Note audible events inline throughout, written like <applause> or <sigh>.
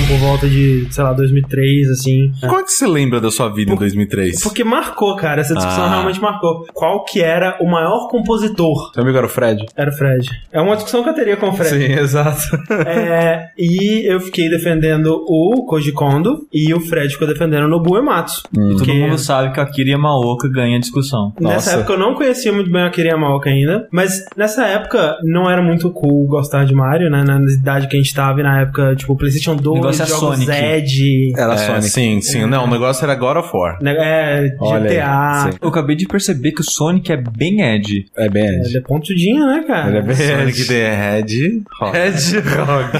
discussão por volta de, sei lá, 2003, assim. Como é que você lembra da sua vida em 2003? Porque marcou, cara. Essa discussão Ah. realmente marcou. Qual que era o maior compositor? Seu amigo era o Fred? Era o Fred. É uma discussão que eu teria com o Fred. Sim, <laughs> exato. É, e eu fiquei defendendo o Koji Kondo e o Fred ficou defendendo o Nobu Ematsu. Todo Porque mundo sabe que a Akira Yamaoka ganha a discussão. nessa Nossa. época eu não conhecia muito bem a Akira Yamaoka ainda, mas nessa época não era muito cool gostar de Mario, né? Na idade que a gente tava e na época, tipo, PlayStation 2, negócio é jogos Sonic. Zed, Era É, Sonic. sim, sim. Não, o negócio era God of War. né, é, GTA. Eu acabei de perceber que o Sonic é bem Ed. É bem Ele Ed. é pontudinho, né, cara? Ele é bem Sonic Ed. the Hedgehog.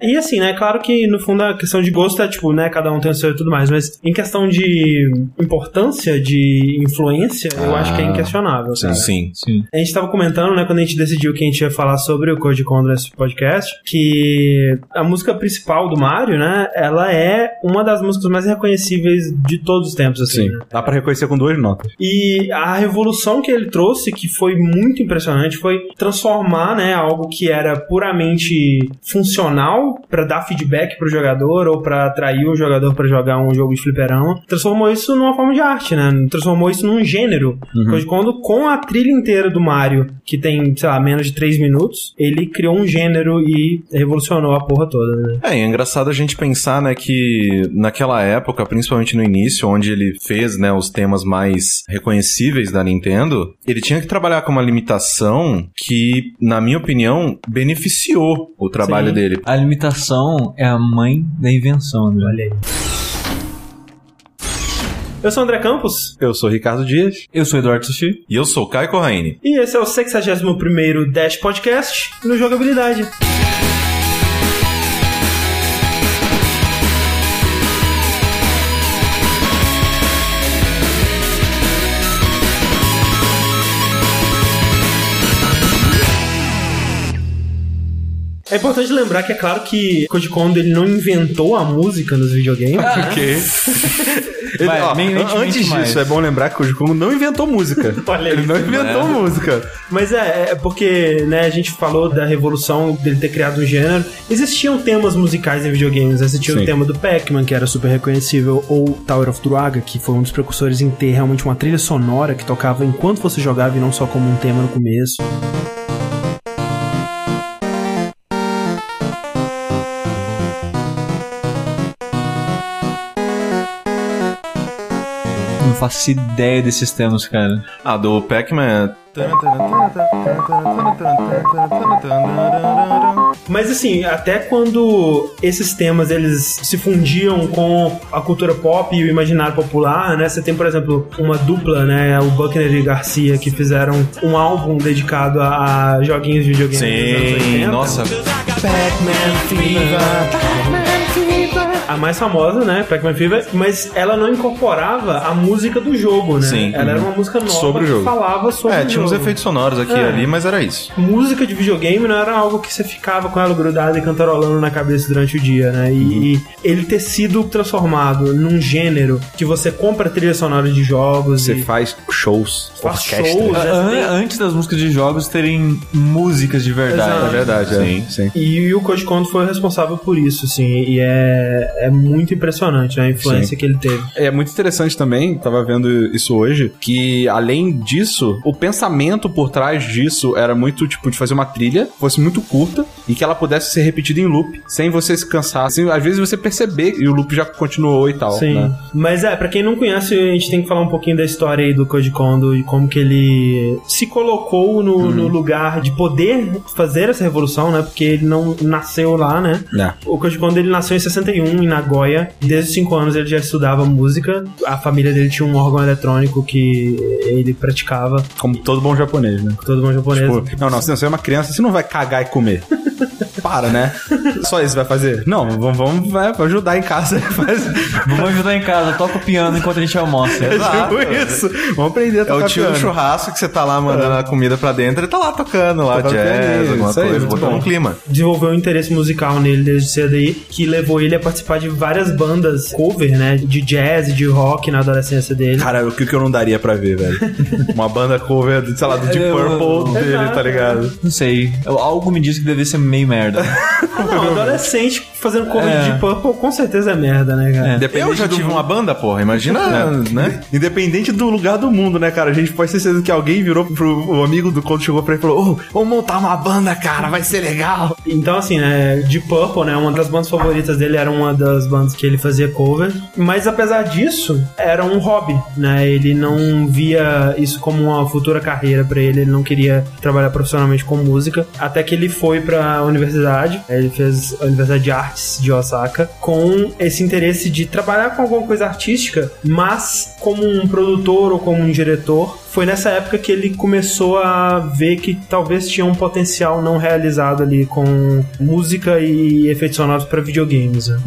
<laughs> E assim, né? Claro que no fundo a questão de gosto é tipo, né? Cada um tem o seu e tudo mais. Mas em questão de importância, de influência, eu Ah, acho que é inquestionável. Sim, sim. Sim. A gente tava comentando, né, quando a gente decidiu que a gente ia falar sobre o Code Kondo nesse podcast, que a música principal do Mario, né, ela é uma das músicas mais reconhecíveis de todos os tempos, assim. Sim. né? Dá pra reconhecer com duas notas. E a revolução que ele trouxe, que foi muito impressionante, foi transformar, né, algo que era puramente funcional pra dar feedback pro jogador ou pra atrair o jogador pra jogar um jogo de fliperama, transformou isso numa forma de arte, né? Transformou isso num gênero. Coisa quando com a trilha inteira do Mario, que tem, sei lá, menos de 3 minutos, ele criou um gênero e revolucionou a porra toda, né? É, e é engraçado a gente pensar, né, que naquela época, principalmente no início, onde ele fez, né, os temas mais reconhecíveis da Nintendo, ele tinha que trabalhar com uma limitação que, na minha opinião, beneficiou o trabalho Sim. dele. A limitação é a mãe da invenção, né? Olha aí. Eu sou o André Campos. Eu sou o Ricardo Dias. Eu sou Eduardo Sushi. E eu sou o Kai Corraine. E esse é o 61º Dash Podcast no Jogabilidade. É importante lembrar que é claro que Koji Kondo ele não inventou a música nos videogames. né? Ok. <laughs> Ele, Vai, ó, mente- mente antes mais. disso, é bom lembrar que o Koji Kondo não inventou música. <laughs> Olha Ele isso, não inventou música. Mas é, é porque, né, a gente falou da revolução dele ter criado um gênero. Existiam temas musicais em videogames. Existia o Sim. tema do Pac-Man, que era super reconhecível, ou Tower of Druaga, que foi um dos precursores em ter realmente uma trilha sonora que tocava enquanto você jogava e não só como um tema no começo. Faço ideia desses temas, cara. Ah, do Pac-Man. Mas assim, até quando esses temas eles se fundiam com a cultura pop e o imaginário popular, né? Você tem, por exemplo, uma dupla, né? O Buckner e Garcia, que fizeram um álbum dedicado a, joguinhos de videogame Sim, 80. nossa. Pac-Man Fever. A mais famosa, né? Pac-Man Fever, mas ela não incorporava a música do jogo, né? Sim. Ela era uma música nova Sobre o que jogo. falava sobre É, o tinha uns jogo. efeitos sonoros aqui e É. ali, mas era isso. Música de videogame não era algo que você ficava com ela grudada e cantarolando na cabeça durante o dia, né? E, Uhum. e ele ter sido transformado num gênero que você compra trilha sonora de jogos Você e faz shows, Faz orquestra. shows. An- tem- Antes das músicas de jogos terem músicas de verdade. Exato. É verdade, Sim. é. Sim. E o Koji Kondo foi responsável por isso, assim, e é, é muito impressionante né, a influência Sim. que ele teve. É muito interessante também, tava vendo isso hoje, que além disso, o pensamento por trás disso era muito, tipo, de fazer uma trilha, fosse muito curta, e que ela pudesse ser repetida em loop, sem você se cansar. Assim, às vezes você perceber e o loop já continuou e tal, Sim. né? Mas é, pra quem não conhece, a gente tem que falar um pouquinho da história aí do Koji Kondo e como que ele se colocou no, Uhum. no lugar de poder fazer essa revolução, né? Porque ele não nasceu lá, né? É. O Koji Kondo ele nasceu em 61 em Nagoya. Desde os 5 anos ele já estudava música. A família dele tinha um órgão eletrônico que ele praticava. Como todo bom japonês, né? Todo mundo japonês. Tipo, não, não, se você é uma criança, você não vai cagar e comer. <laughs> Para, né? Só isso vai fazer? Não, vamos, vamos vai, ajudar em casa. <laughs> Faz... Vamos ajudar em casa, toca o piano enquanto a gente almoça. Exato. tipo isso. Vamos aprender a É tocar o tio churrasco que você tá lá mandando a comida pra dentro, ele tá lá tocando lá, Tocando jazz, alguma isso aí, coisa, muito botando bom. um clima. desenvolveu um interesse musical nele desde cedo aí, que levou ele a participar de várias bandas cover, né? De jazz e de rock na adolescência dele. Cara, o que eu não daria pra ver, velho? <laughs> Uma banda cover, sei lá, do Deep Eu- Purple dele, Exato. tá ligado? Não sei. Eu- Algo me diz que deve ser meio merda. Merda. <laughs> Ah, não, <laughs> adolescente fazendo cover É. de Deep Purple com certeza é merda, né, cara? É. Independente Eu já do- tive uma banda, porra. Imagina, né? Independente do lugar do mundo, né, cara? A gente pode ter certeza que alguém virou pro o amigo do quando chegou pra ele e falou: Ô, vamos montar uma banda, cara, vai ser legal. Então, assim, né, Deep Purple, né, uma das bandas favoritas dele era uma das bandas que ele fazia cover. Mas apesar disso, era um hobby, né? Ele não via isso como uma futura carreira pra ele, ele não queria trabalhar profissionalmente com música. Até que ele foi pra universidade, ele fez a Universidade de Artes de Osaka, com esse interesse de trabalhar com alguma coisa artística, mas como um produtor ou como um diretor. Foi nessa época que ele começou a ver que talvez tinha um potencial não realizado ali com música e efeitos sonoros para videogames. né?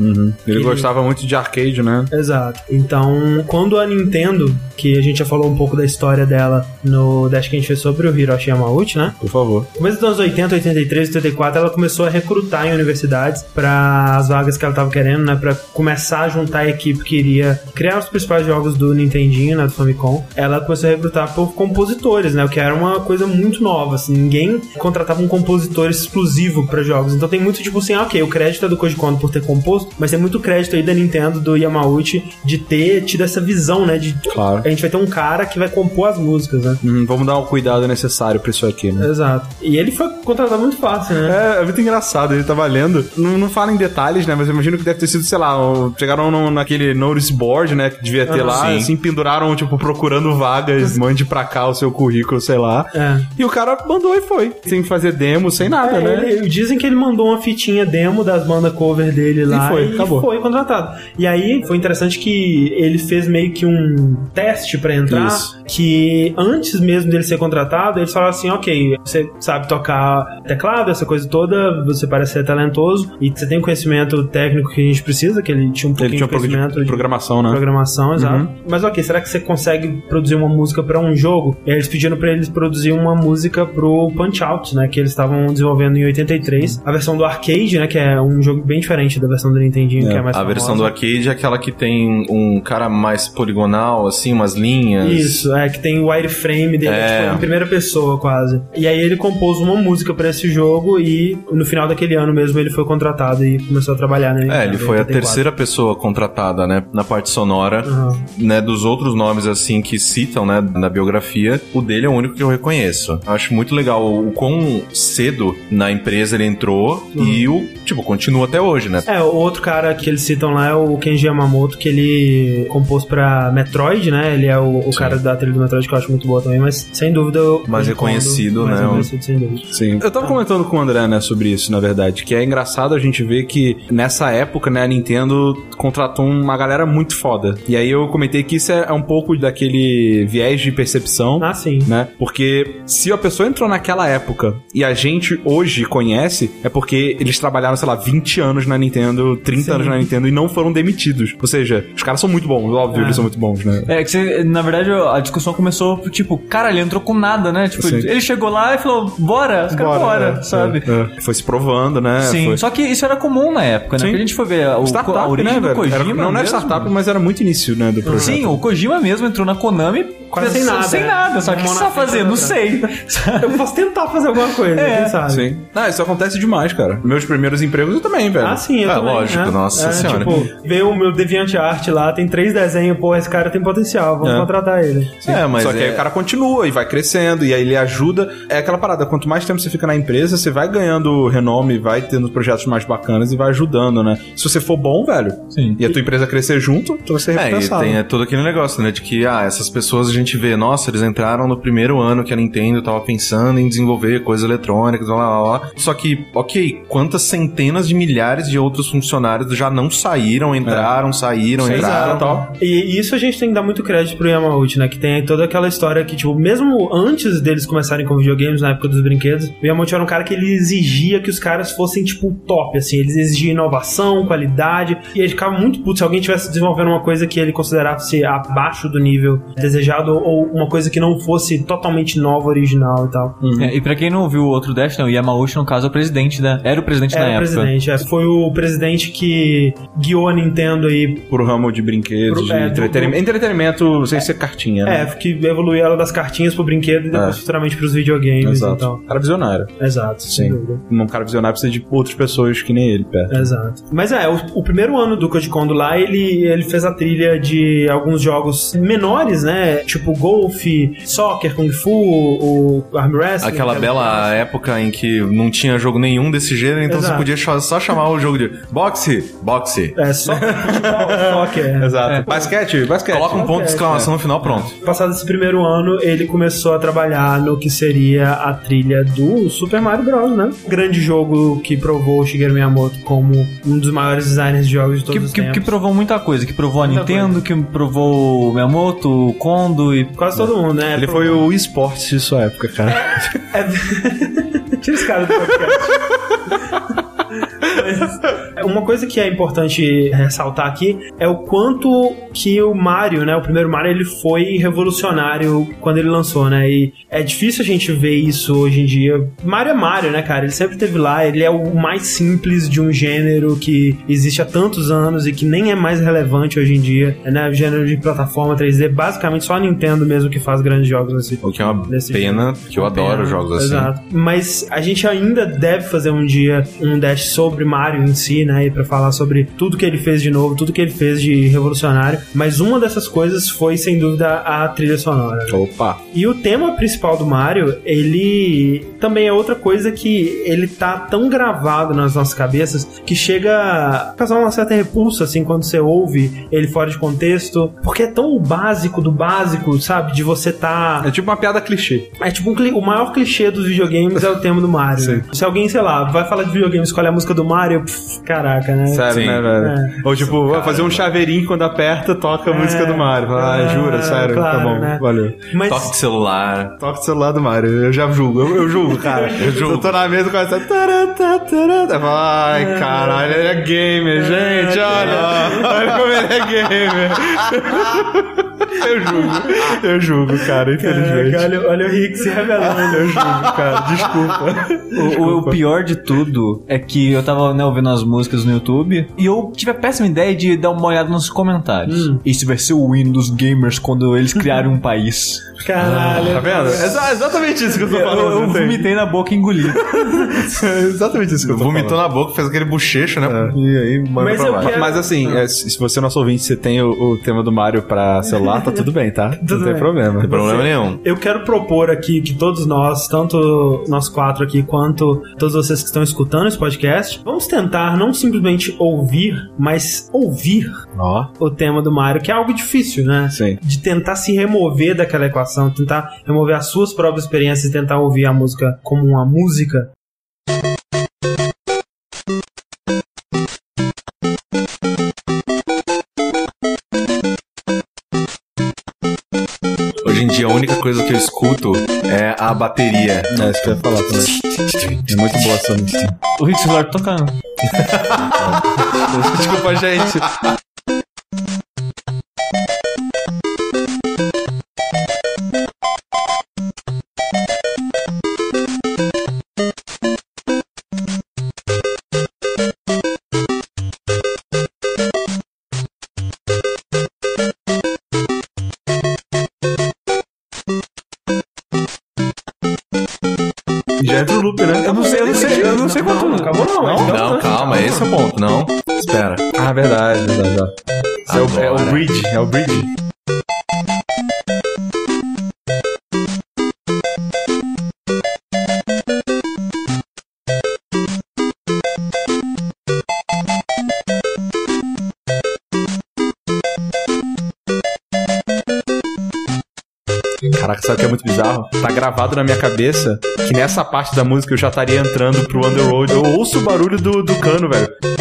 Ele, Ele- gostava muito de arcade, né? Exato. Então, quando a Nintendo, que a gente já falou um pouco da história dela no Dash que a gente fez sobre o Hiroshi Yamauchi, né? Por favor. No começo dos anos 80, 83, 84, ela começou a recrutar em universidades para as vagas que ela estava querendo, né? Para começar a juntar a equipe que iria criar os principais jogos do Nintendinho, né? Do Famicom. Ela começou a recrutar por compositores, né? O que era uma coisa muito nova, assim. Ninguém contratava um compositor exclusivo para jogos. Então tem muito tipo assim, ah, ok, o crédito é do Koji Kondo por ter composto, mas tem muito crédito aí da Nintendo, do Yamauchi, de ter tido essa visão, né? De Claro. a gente vai ter um cara que vai compor as músicas, né? Hum, vamos dar o cuidado necessário pra isso aqui, né? Exato. E ele foi contratado muito fácil, né? É, é muito engraçado, ele tava lendo. Não, não fala em detalhes, né? Mas eu imagino que deve ter sido, sei lá, chegaram no- naquele notice board, né? Que devia ter Ah, lá, sim. assim, penduraram, tipo, procurando vagas, mande pra cá o seu currículo, sei lá. É. E o cara mandou e foi. Sem fazer demo, sem nada, É, né? ele- dizem que ele mandou uma fitinha demo das bandas cover dele lá foi, acabou. foi contratado. E aí foi interessante que ele fez meio que um teste pra entrar, Isso. que antes mesmo dele ser contratado, eles falaram assim, ok, você sabe tocar teclado, essa coisa toda, você parece ser talentoso e você tem o conhecimento técnico que a gente precisa, que ele tinha um pouquinho Ele tinha um de de conhecimento de programação, né? programação, exato. Uhum. Mas ok, será que você consegue produzir uma música pra um jogo? E aí eles pediram pra eles produzir uma música pro Punch Out, né? Que eles estavam desenvolvendo em 83. A versão do arcade, né? Que é um jogo bem diferente da versão do Nintendinho, É, que é mais A famosa. versão do arcade é aquela que tem um cara mais poligonal, assim, umas linhas. Isso, é que tem o wireframe dele, É. tipo, em primeira pessoa quase. E aí ele compôs uma música pra esse jogo e no final daquele ano mesmo ele foi contratado e começou a trabalhar nele. É, ele foi a terceira pessoa contratada, né, na parte sonora, Aham. né, dos outros nomes, assim, que citam, né, na biografia, o dele é o único que eu reconheço. Eu Acho muito legal o quão cedo na empresa ele entrou e o, tipo, continua até hoje, né? É, o outro cara que eles citam lá é o Kenji Yamamoto, que ele compôs pra Metroid, né? Ele é o, o cara da trilha do Metroid que eu acho muito boa também, mas sem dúvida. o Mais reconhecido, Kondo, mais né? reconhecido, sem dúvida. Sim. Eu tava comentando com o André, né, sobre isso, na verdade, que é engraçado a gente ver que nessa época, né, a Nintendo contratou uma galera muito foda. E aí eu comentei que isso é um pouco daquele viés de percepção. Ah, sim. Né? Porque se a pessoa entrou naquela época e a gente hoje conhece, é porque eles trabalharam, sei lá, 20 anos na Nintendo, 30 Sim. anos na Nintendo e não foram demitidos. Ou seja, os caras são muito bons, óbvio, É. eles são muito bons, né? É, que você, na verdade a discussão começou tipo, cara, ele entrou com nada, né? Tipo, Sim. ele chegou lá e falou, bora, os caras, bora, é, sabe? é. Foi se provando, né? Sim, Foi... só que isso era comum na época, né? Sim. Era gente foi ver o, a Startup, origem né, do? Kojima. Era- não, não era mesmo. startup, mas era muito início, né, do projeto. Sim, o Kojima mesmo entrou na Konami Quase sem nada, Sem né? nada, só que o que você tá fazendo? Não sei. Eu posso tentar fazer alguma coisa, É, quem sabe? Sim. Ah, isso acontece demais, cara. Meus primeiros empregos eu também, velho. Ah, sim, eu É, também, lógico, né? nossa é, senhora. Tipo, ver o meu DeviantArt lá, tem três desenhos, pô, esse cara tem potencial, vamos É. contratar ele. É, mas Só que aí é- o cara continua e vai crescendo, e aí ele ajuda. É aquela parada, quanto mais tempo você fica na empresa, você vai ganhando renome, vai tendo projetos mais bacanas e vai ajudando, né? Se você for bom, velho, Sim. e a tua empresa crescer junto, tu vai ser É, e recompensado. tem é, todo aquele negócio, né? De que, ah, essas pessoas a gente vê, nossa, eles entraram no primeiro ano que a Nintendo tava pensando em desenvolver coisas eletrônicas, lá, lá, lá. Só que, ok, quantas centenas de milhares de outros funcionários já não saíram, entraram, saíram, Sim, entraram. exato, tal. E e isso a gente tem que dar muito crédito pro Yamauchi, né? Que tem toda aquela história que, tipo, mesmo antes deles começarem com videogames, na época dos brinquedos, o Yamauchi era um cara que ele exigia que os caras fossem, tipo, top, assim. Eles exigiam inovação, qualidade, e ele ficava muito puto se alguém tivesse desenvolvendo uma coisa que ele considerasse abaixo do nível desejado ou uma coisa que não fosse totalmente nova, original e tal. É, e pra quem não ouviu o outro Dash, né, o Yamauchi, no caso, é o presidente da. Era o presidente da Era o época. presidente, é. foi o presidente que guiou a Nintendo aí Pro ramo de brinquedos, Pro- de é, do- entretenimento. Entretenimento sem ser cartinha, né? É, que evoluiu ela das cartinhas pro brinquedo e depois É. futuramente pros videogames e Exato. tal. Cara visionário. Exato, sem Sim. dúvida. Um cara visionário precisa de outras pessoas que nem ele, perto. Exato. Mas é, o, o primeiro ano do Code Kondo lá, ele, ele fez a trilha de alguns jogos menores, né? Tipo Golf, Soccer, Kung Fu, o Arm Wrestling. Aquela que- bela época em que não tinha jogo nenhum desse gênero, então Exato. você podia só só chamar o jogo de boxe, boxe. É, só futebol, <laughs> Soccer. Exato. Basquete, basquete. Coloca um ponto de é, exclamação no final, pronto. Passado esse primeiro ano, ele começou a trabalhar no que seria a trilha do Super Mario Bros, né? Grande jogo que provou o Shigeru Miyamoto como um dos maiores designers de jogos de todos Que, os que, tempos. que provou muita coisa. Que provou a Muita Nintendo, que provou o Miyamoto, o Kondo e. Quase todo mundo, né? Ele foi o esporte de sua época, cara. É... <laughs> Tira esse cara do podcast. Mas uma coisa que é importante ressaltar aqui é o quanto que o Mario, né, o primeiro Mario, ele foi revolucionário quando ele lançou, né? E é difícil a gente ver isso hoje em dia. Mario é Mario, né, cara? Ele sempre teve lá, ele é o mais simples de um gênero que existe há tantos anos e que nem é mais relevante hoje em dia, né? O gênero de plataforma 3D, basicamente só a Nintendo mesmo que faz grandes jogos assim. O que é uma pena, que eu adoro Pena, jogos assim. Exato. Mas a gente ainda deve fazer um dia um dash sobre Mario em si, né? E pra falar sobre tudo que ele fez de novo, tudo que ele fez de revolucionário. Mas uma dessas coisas foi, sem dúvida, a trilha sonora. né? Opa. E o tema principal do Mario, ele também é outra coisa que ele tá tão gravado nas nossas cabeças que chega a causar uma certa repulsa, assim, quando você ouve ele fora de contexto. Porque é tão básico do básico, sabe? De você tá. É tipo uma piada clichê. É tipo um cli- o maior clichê dos videogames é o tema do Mario. né? Se alguém, sei lá, vai falar de videogame escolhe a música do Mario, pff, caraca, né? Sério, Sim. né, velho? É. Ou tipo, vai fazer um chaveirinho quando aperta, toca a música do Mario. Ah, é, jura, sério. claro, tá bom, né? valeu. Mas Toque de celular. Toca o celular do Mario, eu já julgo, eu, eu julgo, cara. <laughs> eu julgo. Eu tô na mesa e começa. a tará, tá, tará. Eu falo, Ai, caralho, ele é gamer, gente, olha. Olha como ele é gamer. <laughs> eu julgo, eu julgo, cara, infelizmente. Caraca, olha, olha o Rick se revelando. Eu julgo, cara, desculpa. O, o- o pior de tudo é que eu tava né, ouvindo as músicas no YouTube e eu tive a péssima ideia de dar uma olhada nos comentários. Esse vai ser o win dos gamers quando eles criarem um país. Caralho. Tá vendo? É exa- exatamente isso que eu tô Eu, falando. eu entende? vomitei na boca e engoli. <laughs> É exatamente isso que eu tô Vomitou falando. na boca, fez aquele bochecho, né? E aí, manda Mas pra eu baixo. quero- Mas assim, é, se se você é nosso ouvinte, você tem o, o tema do Mario pra celular, tá tudo bem, tá? Tudo Não tem bem. problema. Não problema nenhum. Eu quero propor aqui que todos nós, tanto nós quatro aqui, quanto todos vocês que estão escutando esse podcast, vamos tentar não simplesmente ouvir, mas ouvir Ó, o tema do Mario, que é algo difícil, né? sim. De tentar se remover daquela equação, tentar remover as suas próprias experiências e tentar ouvir a música como uma música. Coisa que eu escuto é a bateria. É isso que eu ia falar também. É muito boa essa música. o Rick celular tocando. <laughs> Desculpa, gente. É o bridge. Caraca, sabe o que é muito bizarro? Tá gravado na minha cabeça que nessa parte da música eu já estaria entrando pro Underworld. Eu ouço o barulho do, do cano, velho.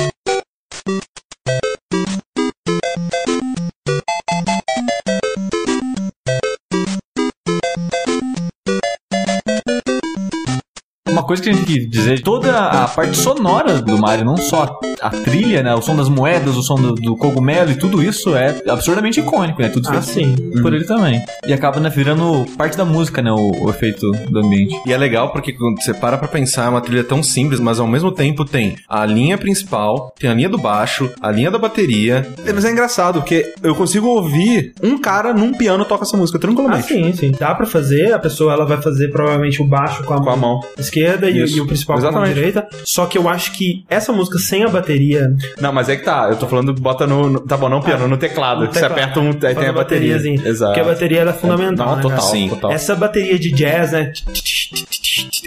Coisa que a gente tem que dizer, toda a parte sonora do Mario, não só a trilha, né? O som das moedas, o som do, do cogumelo e tudo isso é absurdamente icônico, né? Tudo Ah, sim. por ele também. E acaba, né, virando parte da música, né? O, o efeito do ambiente. E é legal porque quando você para pra pensar, é uma trilha tão simples, mas ao mesmo tempo tem a linha principal, tem a linha do baixo, a linha da bateria. É, Mas é engraçado, porque eu consigo ouvir um cara num piano toca essa música Ah, tranquilamente. sim, sim. Dá pra fazer. A pessoa ela vai fazer provavelmente o baixo com a, Com a mão. esquerda e, Isso. e o principal com a Exatamente. direita. Só que eu acho que essa música sem a bateria. Não, mas é que tá. Eu tô falando, bota no. no- tá bom, não piano, no teclado. no que você teclado. aperta um. Aí Faz tem a bateria. Exato. Porque a bateria ela é fundamental. Não, né, total, total. Essa bateria de jazz, né?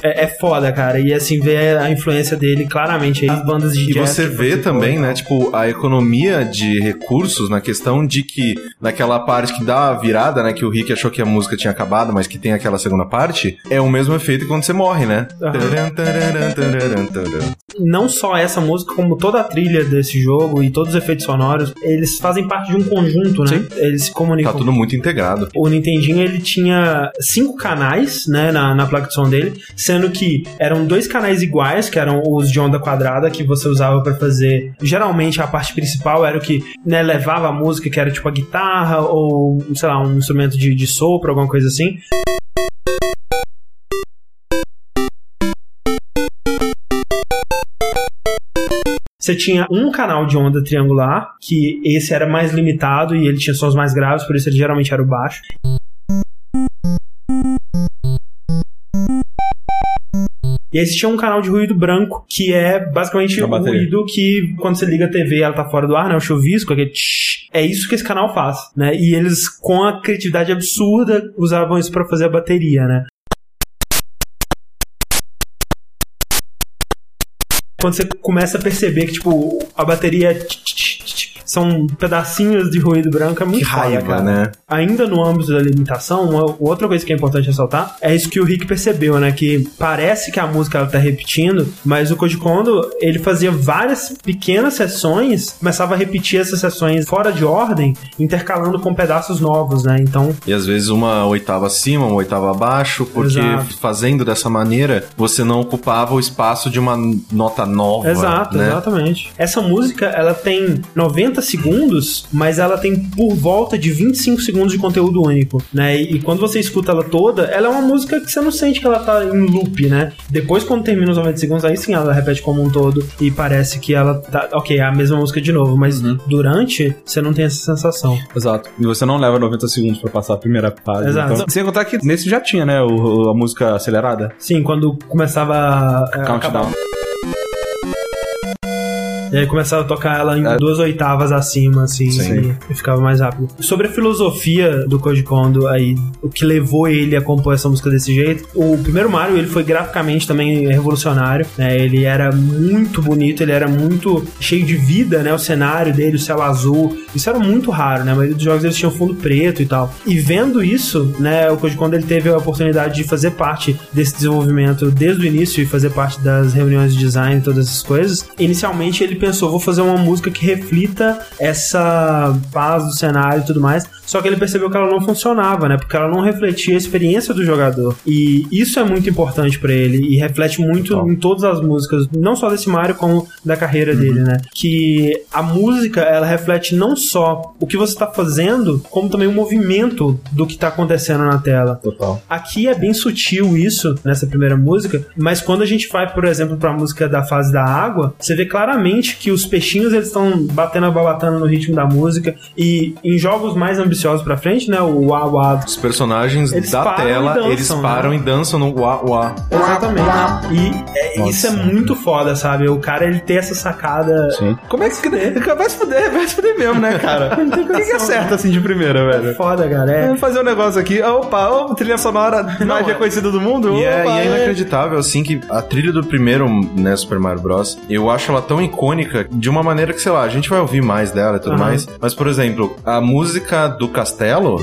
É, é foda, cara. E assim, ver a influência dele claramente aí nas bandas de E jazz. você que vê também, e tal. né, tipo, a economia de recursos na questão de que naquela parte que dá a virada, né, que o Rick achou que a música tinha acabado, mas que tem aquela segunda parte, é o mesmo efeito quando você morre, né? Não só essa música, como toda a trilha desse jogo e todos os efeitos sonoros, eles fazem parte de um conjunto, né? Eles se comunicam. Tá tudo muito integrado. O Nintendinho ele tinha cinco canais, né, na, na placa de som dele, sendo que eram dois canais iguais, que eram os de onda quadrada que você usava pra fazer. Geralmente a parte principal era o que né, levava a música, que era tipo a guitarra ou sei lá um instrumento de, de sopro, alguma coisa assim. Você tinha um canal de onda triangular, que esse era mais limitado e ele tinha sons mais graves, por isso ele geralmente era o baixo. E aí você tinha um canal de ruído branco, que é basicamente o bateria. ruído que quando você liga a TV ela tá fora do ar, né? O chuvisco, aquele tsh, É isso que esse canal faz, né? E eles, com a criatividade absurda, usavam isso pra fazer a bateria, né? Quando você começa a perceber que, tipo, a bateria tch, tch, são pedacinhos de ruído branco, é muito Que raiva, cara né? ainda no âmbito da limitação, uma outra coisa que é importante ressaltar é isso que o Rick percebeu, né? Que parece que a música ela tá repetindo, mas o Koji Kondo, ele fazia várias pequenas sessões, começava a repetir essas sessões fora de ordem, intercalando com pedaços novos, né? Então, E às vezes uma oitava acima, uma oitava abaixo, porque Exato. fazendo dessa maneira, você não ocupava o espaço de uma nota nova. exato, né? exatamente. Essa música, ela tem 90 segundos, mas ela tem por volta de 25 segundos de conteúdo único, né? E, e quando você escuta ela toda, ela é uma música que você não sente que ela tá em loop, né? Depois, quando termina os 90 segundos, aí sim ela repete como um todo e parece que ela tá. Ok, é a mesma música de novo, mas durante, você não tem essa sensação. Exato. E você não leva 90 segundos pra passar a primeira fase. Exato. Então, sem contar que nesse já tinha, né? o- a música acelerada. Sim, quando começava a. Countdown. E aí começava a tocar ela em É. duas oitavas acima, assim, Sim. e, e ficava mais rápido. Sobre a filosofia do Koji Kondo aí, o que levou ele a compor essa música desse jeito, o primeiro Mario, ele foi graficamente também revolucionário, né? Ele era muito bonito, ele era muito cheio de vida, né? O cenário dele, o céu azul, isso era muito raro, né? A maioria dos jogos eles tinham fundo preto e tal. E vendo isso, né, o Koji Kondo ele teve a oportunidade de fazer parte desse desenvolvimento desde o início e fazer parte das reuniões de design e todas essas coisas. Inicialmente ele pensou, vou fazer uma música que reflita essa paz do cenário e tudo mais. Só que ele percebeu que ela não funcionava, né? Porque ela não refletia a experiência do jogador. E isso é muito importante pra ele e reflete muito Total. em todas as músicas, não só desse Mario como da carreira dele, né? Que a música, ela reflete não só o que você tá fazendo, como também o movimento do que tá acontecendo na tela. Total. Aqui é bem sutil isso, nessa primeira música, mas quando a gente vai, por exemplo, pra música da fase da água, você vê claramente que os peixinhos eles estão batendo a babatana no ritmo da música e em jogos mais ambiciosos pra frente, né, o Wah Wah Os personagens Eles da tela, dançam, eles né? param e dançam no uá, uá. Exatamente. E é, isso é muito foda, sabe? O cara ele ter essa sacada. Sim. Como é que se Vai se fuder, vai se fuder mesmo, né, cara? <laughs> O que, que acerta assim de primeira, É velho? foda, cara. É, Vamos fazer um negócio aqui. Opa, ô, trilha sonora mais reconhecida do mundo. E é, Opa, e é inacreditável, assim, que a trilha do primeiro, né, Super Mario Bros., eu acho ela tão icônica de uma maneira que, sei lá, a gente vai ouvir mais dela e tudo Aham. mais. Mas, por exemplo, a música do castelo.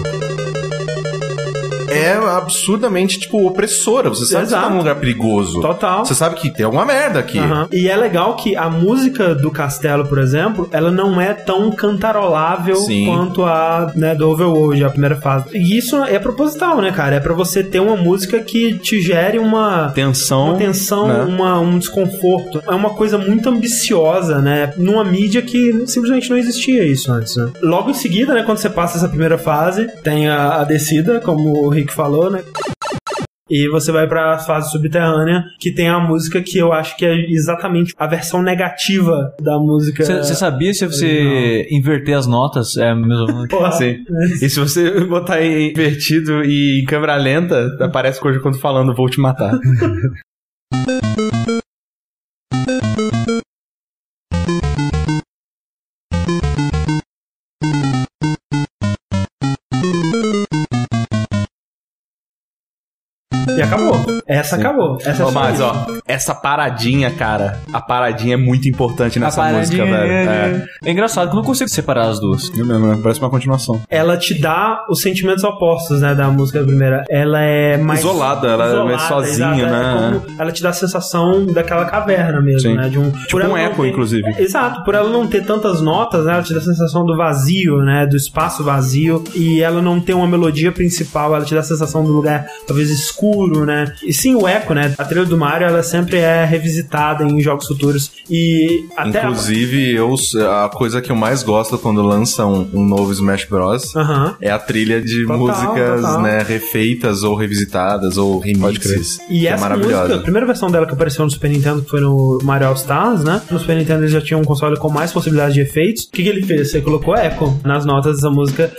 É absurdamente, tipo, opressora. Você sabe que você tá Exato. num lugar perigoso. Total. Você sabe que tem alguma merda aqui. Aham. E é legal que a música do Castelo, por exemplo, ela não é tão cantarolável Sim. quanto a né, do Overworld, a primeira fase. E isso é proposital, né, cara? É pra você ter uma música que te gere uma Tensão. uma tensão, né? uma- um desconforto. É uma coisa muito ambiciosa, né? Numa mídia que simplesmente não existia isso antes, né? Logo em seguida, né, quando você passa essa primeira fase, tem a, a descida, como o Rick falou, né? E você vai pra fase subterrânea, que tem a música que eu acho que é exatamente a versão negativa da música. Você sabia se você inverter as notas é a mesma Porra. Sim. <laughs> E se você botar em invertido e em câmera lenta, aparece coisa quando falando vou te matar. <laughs> 咁我。Essa acabou. Essa é Ó, só mas, ó, essa paradinha, cara, a paradinha é muito importante nessa música, velho. É. É. engraçado que eu não consigo separar as duas. Eu mesmo, né? Parece uma continuação. Ela te dá os sentimentos opostos, né, da música primeira. Ela é mais... Isolada, ela é mais sozinha, exato, né? é como- ela te dá a sensação daquela caverna mesmo, Sim. né? De um, Tipo ela um não eco, ter- inclusive. Exato, por ela não ter tantas notas, né? Ela te dá a sensação do vazio, né? Do espaço vazio. E ela não ter uma melodia principal, ela te dá a sensação do lugar talvez escuro, né? E sim, o eco, né? A trilha do Mario, ela sempre é revisitada em jogos futuros. E até. Inclusive, eu, a coisa que eu mais gosto quando lança um, um novo Smash Bros. Aham. É a trilha de Total, músicas, total. né, refeitas ou revisitadas ou remixes. E que é essa maravilhosa. música, a primeira versão dela que apareceu no Super Nintendo, foi no Mario All Stars, né? No Super Nintendo ele já tinha um console com mais possibilidades de efeitos. O que, que ele fez? Você colocou eco nas notas dessa música.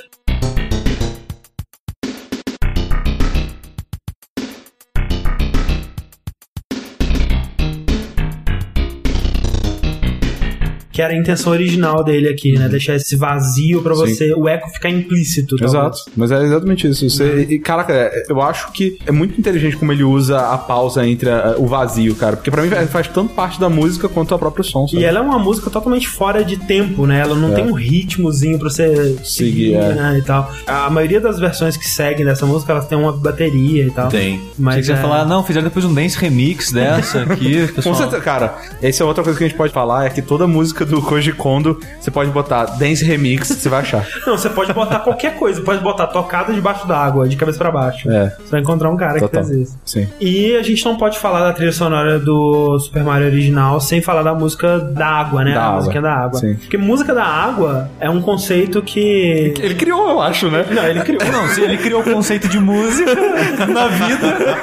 Que era a intenção original dele aqui, né? Deixar esse vazio pra você, o eco ficar implícito. talvez. Exato, mas é exatamente isso. Você, e, caraca, é- eu acho que é muito inteligente como ele usa a pausa entre a- o vazio, cara. Porque pra mim faz tanto parte da música quanto o próprio som. sabe? E ela é uma música totalmente fora de tempo, né? Ela não É. tem um ritmozinho pra você seguir, é. né? E tal. A maioria das versões que seguem dessa música, elas têm uma bateria e tal. Tem. Mas você ia é- falar, não, fizeram depois um dance remix dessa aqui, <laughs> Com pessoal. certeza, cara, essa é outra coisa que a gente pode falar, é que toda música do Koji Kondo, você pode botar Dance Remix, você vai achar. Não, você pode botar qualquer coisa. Pode botar tocada debaixo d'água, de cabeça pra baixo. É. Você vai encontrar um cara Total. que fez isso. Sim. E a gente não pode falar da trilha sonora do Super Mario original sem falar da música da água, né? Da a água. música da água. Sim. Porque música da água é um conceito que. Ele criou, eu acho, né? Não, ele criou. Não, se ele criou o conceito de música <laughs> na vida.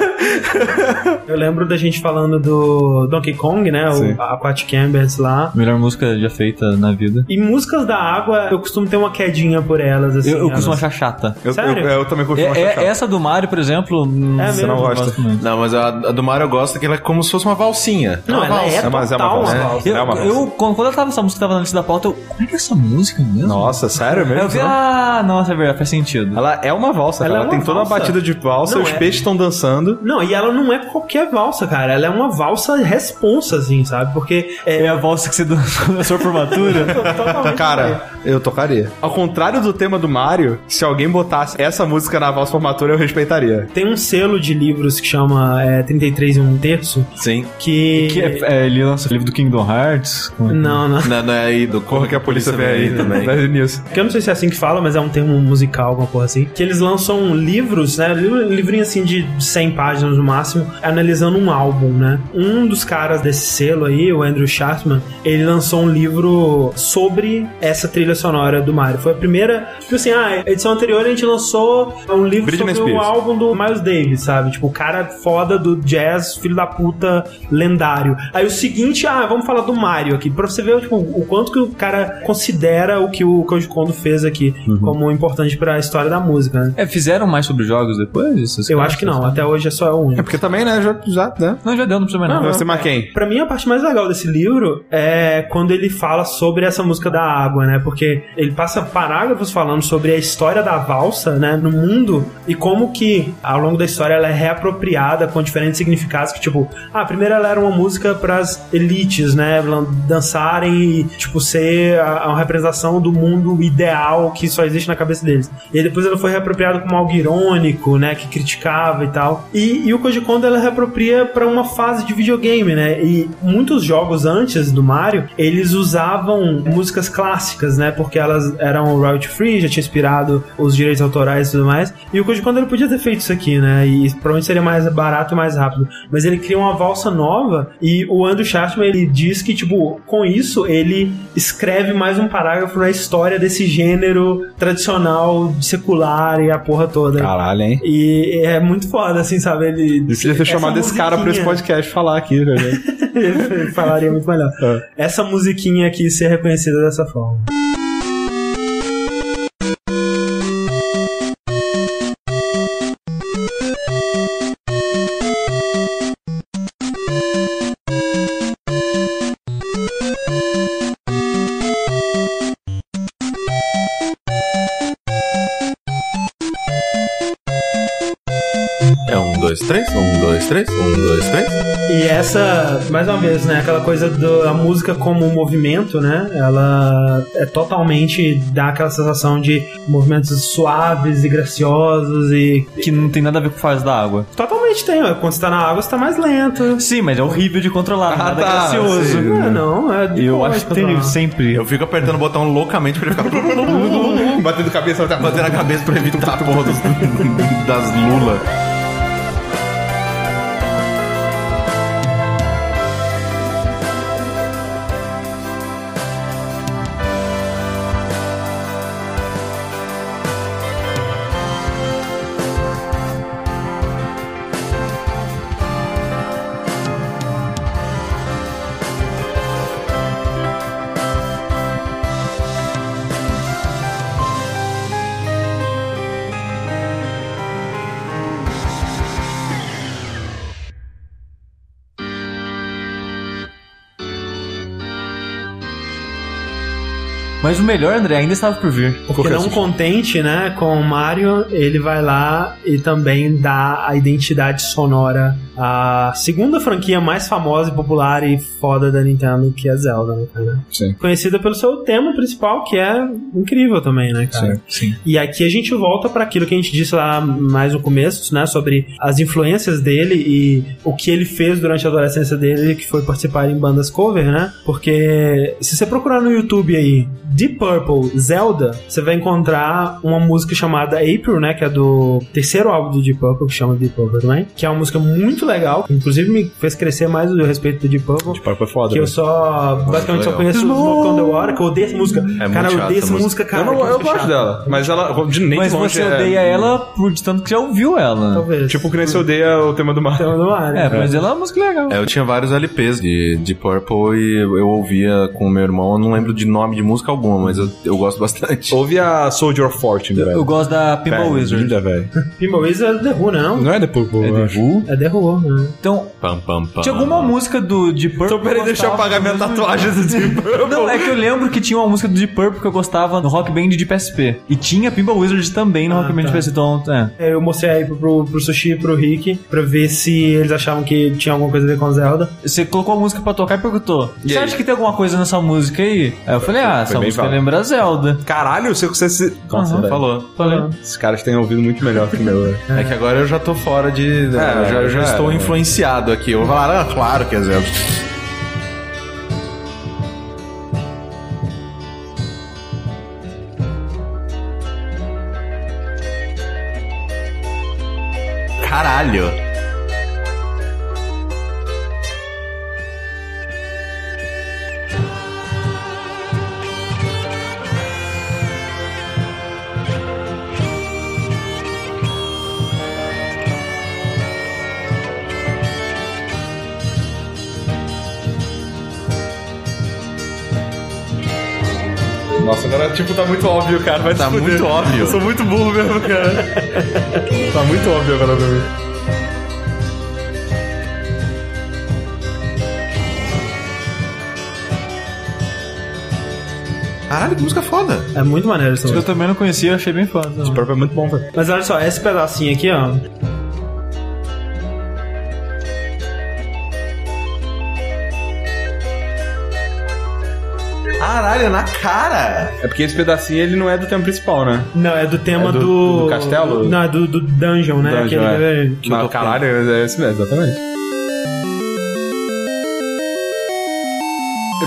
Eu lembro da gente falando do Donkey Kong, né? Sim. O Aquatic Ambers lá. Melhor música já feita na vida. E músicas da água, eu costumo ter uma quedinha por elas, assim. Eu, eu costumo achar chata. Eu, Sério? eu, eu também costumo É- achar é- chato. essa do Mario, por exemplo, hum, É você mesmo? não gosta? muito. Não, mas a, a do Mario eu gosto que ela é como se fosse uma valsinha. Não, uma ela valsa. é É, mas é uma total valsa. É. Eu, É uma valsa. eu- quando, quando eu tava essa música tava na lista da pauta, eu. Como é que é essa música mesmo? Nossa, sério mesmo? Eu vi, ah, nossa, é verdade, faz sentido. Ela é uma valsa, Ela cara. é Ela, uma tem toda valsa. uma batida de valsa, Não, os é- peixes estão dançando. Não, e ela não é qualquer valsa, cara. Ela é uma valsa responsa, assim, sabe? Porque é, É a valsa que você dançou na sua formatura? <laughs> Cara, eu tocaria. Ao contrário do tema do Mario, se alguém botasse essa música na valsa formatura, eu respeitaria. Tem um selo de livros que chama é, 33 e um terço, Sim. que. que é, é, ele lança o livro do Kingdom Hearts. com- Não, não. Não, não é aí do Corra que a polícia vem aí também. Nisso. Que eu não sei se é assim que fala, mas é um termo musical, alguma porra assim. Que eles lançam livros, né? Livrinho assim de 100 páginas no máximo, analisando um álbum, né? Um dos caras desse selo aí, o Andrew Shartman, ele lançou um livro sobre essa trilha sonora do Mario. Foi a primeira. Tipo assim, ah, a edição anterior a gente lançou um livro Britney sobre o álbum do Miles Davis, sabe? Tipo, o cara foda do jazz, filho da puta, lendário. Aí o seguinte, ah, vamos falar do Mario aqui, pra você ver tipo, o quanto que o cara considera o que o Koji Kondo fez aqui Uhum. como importante pra história da música, né? É, fizeram mais sobre jogos depois? Esses Eu caras? acho que não, até hoje é só o É porque também, né, já, já né? Não, já deu, não precisa mais Não. Vai ser mais quem? Pra mim, a parte mais legal desse livro é quando ele fala sobre essa música da água, né? Porque ele passa parágrafos falando sobre a história da valsa, né, no mundo e como que ao longo da história ela é reapropriada com diferentes significados que tipo, ah, primeiro ela era uma música para as elites, né, dançarem e tipo ser a, a representação do mundo ideal que só existe na cabeça deles. E depois ela foi reapropriada como algo irônico, né, que criticava e tal. E, e o Koji Kondo ela reapropria para uma fase de videogame, né? E muitos jogos antes do Mario, eles usavam músicas clássicas, né? Porque elas eram royalty free, já tinha inspirado os direitos autorais e tudo mais. E o Koji Kondo ele podia ter feito isso aqui, né? E provavelmente seria mais barato e mais rápido. Mas ele cria uma valsa nova e o Andrew Chapman ele diz que, tipo, com isso ele escreve mais um parágrafo na história desse gênero tradicional, secular e a porra toda. Caralho, hein? E é muito foda, assim, sabe? Ele. Eu podia ter chamado esse cara pra esse podcast falar aqui, né? <laughs> Ele <laughs> falaria muito melhor. É. Essa musiquinha aqui ser reconhecida dessa forma. Coisa da música como um movimento, né? Ela é totalmente dá aquela sensação de movimentos suaves e graciosos e. Que não tem nada a ver com fase da água. Totalmente tem, ó. Quando você tá na água, você tá mais lento. Sim, mas é horrível de controlar, nada tá, gracioso. sim. Não, não, é de Eu acho que tem sempre. Eu fico apertando o botão loucamente pra ele ficar <laughs> Batendo cabeça batendo a cabeça pra evitar a porra dos- <laughs> das lulas. Mas o melhor, André, ainda estava por vir. Porque não contente, né, com o Mario, ele vai lá e também dá a identidade sonora à segunda franquia mais famosa e popular e foda da Nintendo, que é Zelda, né, cara? Sim. Conhecida pelo seu tema principal, que é incrível também, né, cara? sim. E aqui a gente volta para aquilo que a gente disse lá mais no começo, né, sobre as influências dele e o que ele fez durante a adolescência dele, que foi participar em bandas cover, né? Porque se você procurar no YouTube aí Deep Purple Zelda, você vai encontrar uma música chamada April, né, que é do terceiro álbum do Deep Purple, que chama Deep Purple também, que é uma música muito legal, que inclusive me fez crescer mais a respeito do Deep Purple. Tipo, foi foda. Que eu né? só, basicamente, só conheço Smoke on the Water, que eu odeio essa música. muito cara, eu odeio essa essa música, cara. eu não, que eu música gosto dela, mas ela de nem Mas você é- odeia ela por de tanto que já ouviu ela. Talvez. Tipo que nem você odeia o tema do mar. Então, do Mario. É, mas ela é uma música legal. É, eu tinha vários LPs de, de Purple e eu ouvia com o meu irmão. Eu não lembro de nome de música alguma, mas eu, eu gosto bastante. Ouve a Soldier of Fortune, velho. Eu gosto da Pinball Wizard. linda, velho. Pinball Wizard é The Who, não? Não é The Purple, É The. Who? É The Who, né? Então, Pam, pam, pam. tinha alguma música do Deep Purple. Então, peraí, que deixa eu gostava apagar minha tatuagem do Deep <laughs> Purple. Não, é que eu lembro que tinha uma música do Deep Purple que eu gostava no Rock Band de PSP. E tinha Pinball Wizard também no Ah, Rock Band tá. de PSP. Então, é. Eu mostrei aí pro, pro, pro Sushi e pro Rick pra ver se eles achavam que tinha alguma coisa a ver com Zelda. Você colocou a música pra tocar e perguntou: E Você aí? acha que tem alguma coisa nessa música aí? Aí eu falei: Ah, essa bem música válido. lembra Zelda. Caralho, você, você se... Nossa, velho. Falou. Falei. Esses caras têm ouvido muito melhor que o meu, velho. É que agora eu já tô fora de. eu já, eu já já estou era. influenciado aqui. Eu vou falar, ah, claro que é Zelda. Caralho. Muito óbvio, cara. Vai Tá muito óbvio. Eu sou muito burro mesmo, cara. tá muito óbvio agora pra mim. Caralho, que música foda. É muito maneiro essa Eu música. também não conhecia, achei bem foda. O próprio é muito bom, velho. Mas olha só, esse pedacinho aqui, ó. Caralho, na cara. É porque esse pedacinho ele não é do tema principal, né? Não, é do tema É do- do, do castelo? Não, é do, do dungeon, né? Dungeon, Aquele- é. Não, caralho, é esse mesmo, exatamente.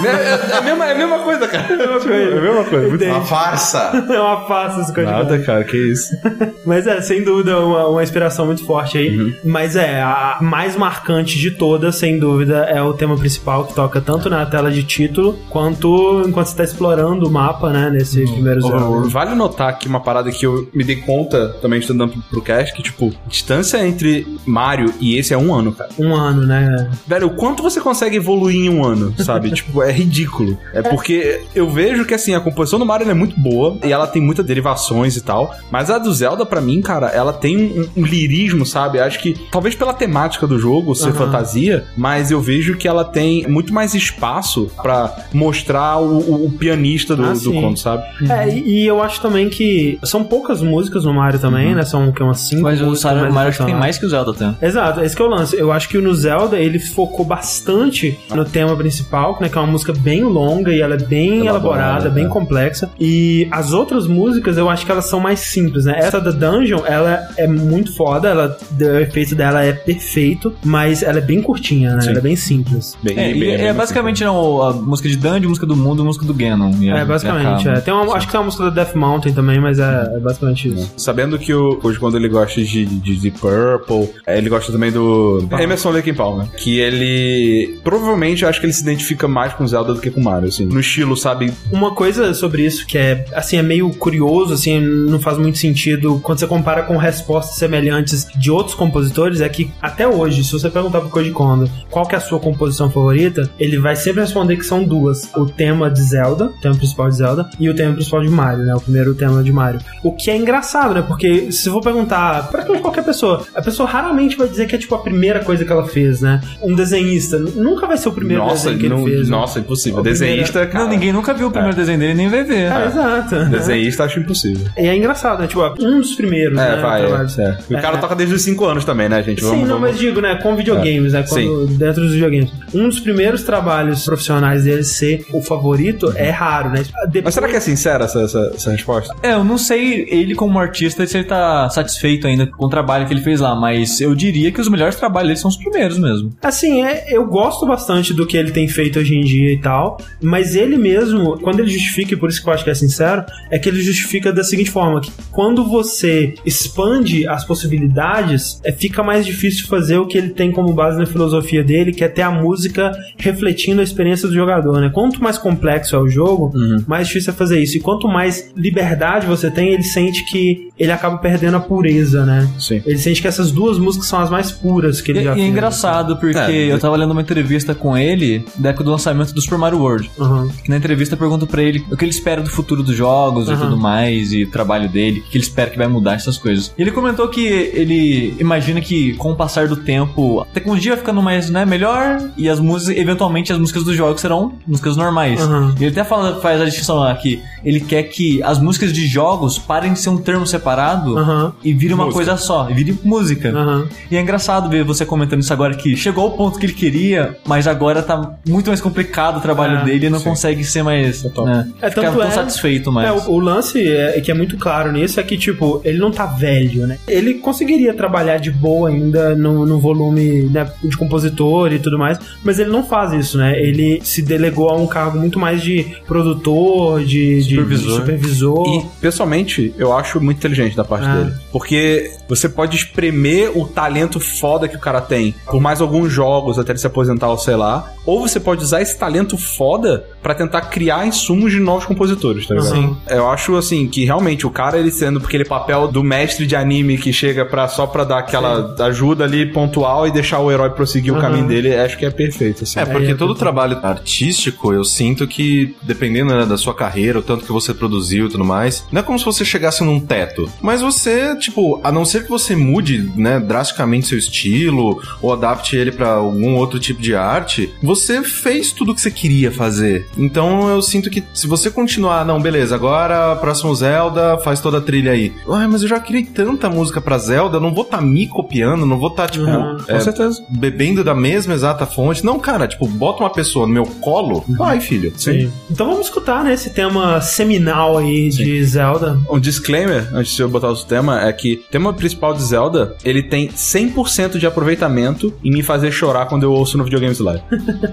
É, é- é a mesma, é a mesma coisa, cara. É a mesma coisa. É a mesma coisa. Muito Uma farsa. <laughs> É uma farsa esse código. Nada, cara, que isso. <laughs> Mas é, sem dúvida, uma, uma inspiração muito forte aí. Uhum. Mas é, a mais marcante de todas, sem dúvida, é o tema principal que toca tanto na tela de título quanto enquanto você tá explorando o mapa, né? Nesse Uhum. primeiro Zelda. Vale notar aqui uma parada que eu me dei conta também estudando pro, pro cast, que, tipo, distância entre Mario e esse é um ano, cara. Um ano, né? Velho, o quanto você consegue evoluir em um ano, sabe? <laughs> tipo, é ridículo. É porque eu vejo que, assim, a composição do Mario ela é muito boa e ela tem muitas derivações e tal. Mas a do Zelda, pra mim, cara, ela tem um, um lirismo, sabe? Acho que, talvez pela temática do jogo ser Aham. fantasia, mas eu vejo que ela tem muito mais espaço pra mostrar o, o- o pianista do, Ah, do conto, sabe? É, e, eu acho também que são poucas músicas no Mario Uhum. também, né? São que, umas cinco Mas o Mario, acho que tem mais que o Zelda tem. Exato, esse que é o lance. Eu acho que no Zelda ele focou bastante no tema principal, né, que é uma música bem longa e ela é bem Elaborada, elaborada, bem é. complexa. E as outras músicas eu acho que elas são mais simples, né? Essa da Dungeon, ela é muito foda, ela, o efeito dela é perfeito, mas ela é bem curtinha, né? Sim. Ela é bem simples. Bem, É, e bem- é, bem- basicamente não, a música de Dungeon, música do mundo, música do Ganon. E É, basicamente. É. Tem uma, acho que tem uma música da Death Mountain também, mas é, é basicamente isso. Sabendo que o hoje quando ele gosta de, de, de Purple, é, ele gosta também do Emerson Lake Palmer, que ele provavelmente eu acho que ele se identifica mais com Zelda do que com Mario, assim, no estilo, sabe? Uma coisa sobre isso que é, assim, é meio curioso, assim, não faz muito sentido quando você compara com respostas semelhantes de outros compositores, é que até hoje, se você perguntar pro Koji Kondo qual que é a sua composição favorita, ele vai sempre responder que são duas. O tema de Zelda, o tema principal de Zelda, e o tema principal de Mario, né? O primeiro tema de Mario. O que é engraçado, né? Porque se eu vou perguntar pra qualquer pessoa, a pessoa raramente vai dizer que é tipo a primeira coisa que ela fez, né? Um desenhista nunca vai ser o primeiro nossa, desenho que não- ele fez. né? Nossa, impossível. O primeiro- Desenhista, cara. Não, ninguém nunca viu o primeiro desenho dele e nem vai ver. É, exato. Desenhista acho impossível. E é engraçado, né? Tipo, um dos primeiros, É, né? vai. trabalhos. É. O cara É. toca desde os 5 anos também, né, gente? Sim, não, mas digo, né, com videogames, né, quando, dentro dos videogames. Um dos primeiros trabalhos profissionais dele ser o favorito é raro, né? Depois, Mas será que é sincera essa, essa, essa resposta? É, eu não sei ele como artista se ele tá satisfeito ainda com o trabalho que ele fez lá, mas eu diria que os melhores trabalhos dele são os primeiros mesmo. Assim, é, eu gosto bastante do que ele tem feito hoje em dia e tal, mas ele mesmo, quando ele justifica, e por isso que eu acho que é sincero, é que ele justifica da seguinte forma, que quando você expande as possibilidades, é, fica mais difícil fazer o que ele tem como base na filosofia dele, que é ter a música refletindo a experiência do jogador, né? Quanto mais complexo é o jogo, mais difícil é fazer isso. E quanto mais liberdade você tem, ele sente que ele acaba perdendo a pureza, né? Sim. Ele sente que essas duas músicas são as mais puras que ele E, já e é fez. engraçado, porque É. eu tava lendo uma entrevista com ele da época do lançamento do Super Mario World. Uhum. Que na entrevista pergunta pra ele o que ele espera do futuro dos jogos e Aham. tudo mais, e o trabalho dele, o que ele espera que vai mudar essas coisas. E ele comentou que ele imagina que com o passar do tempo, a tecnologia vai ficando mais, né, melhor, e as músicas, eventualmente as músicas dos jogos serão músicas normais. Aham. E ele até fala, faz a distinção lá que ele quer que as músicas de jogos parem de ser um termo separado Aham. e vire uma Música. coisa só, e vire música. Aham. E é engraçado ver você comentando isso agora que chegou ao ponto que ele queria, mas agora tá muito mais complicado o trabalho É, dele e não sim. consegue ser mais. Total. Né, É, ficar tanto tão é- satisfeito mais. É, o, o lance é, que é muito claro nisso é que, tipo, ele não tá velho, né? Ele conseguiria trabalhar de boa ainda no, no volume né, de compositor e tudo mais, mas ele não faz isso, né? Ele se delegou a um cargo muito mais de produtor, de de- Supervisor. de supervisor. E, pessoalmente, eu acho muito inteligente da parte Ah. dele. Porque você pode espremer o talento foda que o cara tem por mais alguns jogos até ele se aposentar ou sei lá. Ou você pode usar esse talento foda pra tentar criar insumos de novos compositores, tá ligado? Sim. Eu acho, assim, que realmente o cara, ele sendo aquele papel do mestre de anime que chega pra, só pra dar aquela ajuda ali pontual e deixar o herói prosseguir o Aham. caminho dele, acho que é perfeito, assim. É, porque é todo muito- trabalho artístico, eu sinto que, dependendo né, da sua carreira, o tanto que você produziu e tudo mais, não é como se você chegasse num teto. Mas você, tipo, a não ser que você mude, né, drasticamente seu estilo, ou adapte ele pra algum outro tipo de arte, você fez tudo o que você queria fazer. Então eu sinto que se você continuar, não, beleza, agora próximo Zelda faz toda a trilha aí. Ai, mas eu já criei tanta música pra Zelda, eu não vou tá me copiando, não vou tá, tipo, Uhum. é, Com certeza. bebendo da mesma exata fonte. Não, cara, tipo, bota uma pessoa no meu colo, vai, filho. Sim. Então vamos escutar, né, esse tema seminal aí de Zelda. Um disclaimer, antes de eu botar o tema, é que o tema principal de Zelda, ele tem 100% de aproveitamento em me fazer chorar quando eu ouço no Videogames <laughs> Live.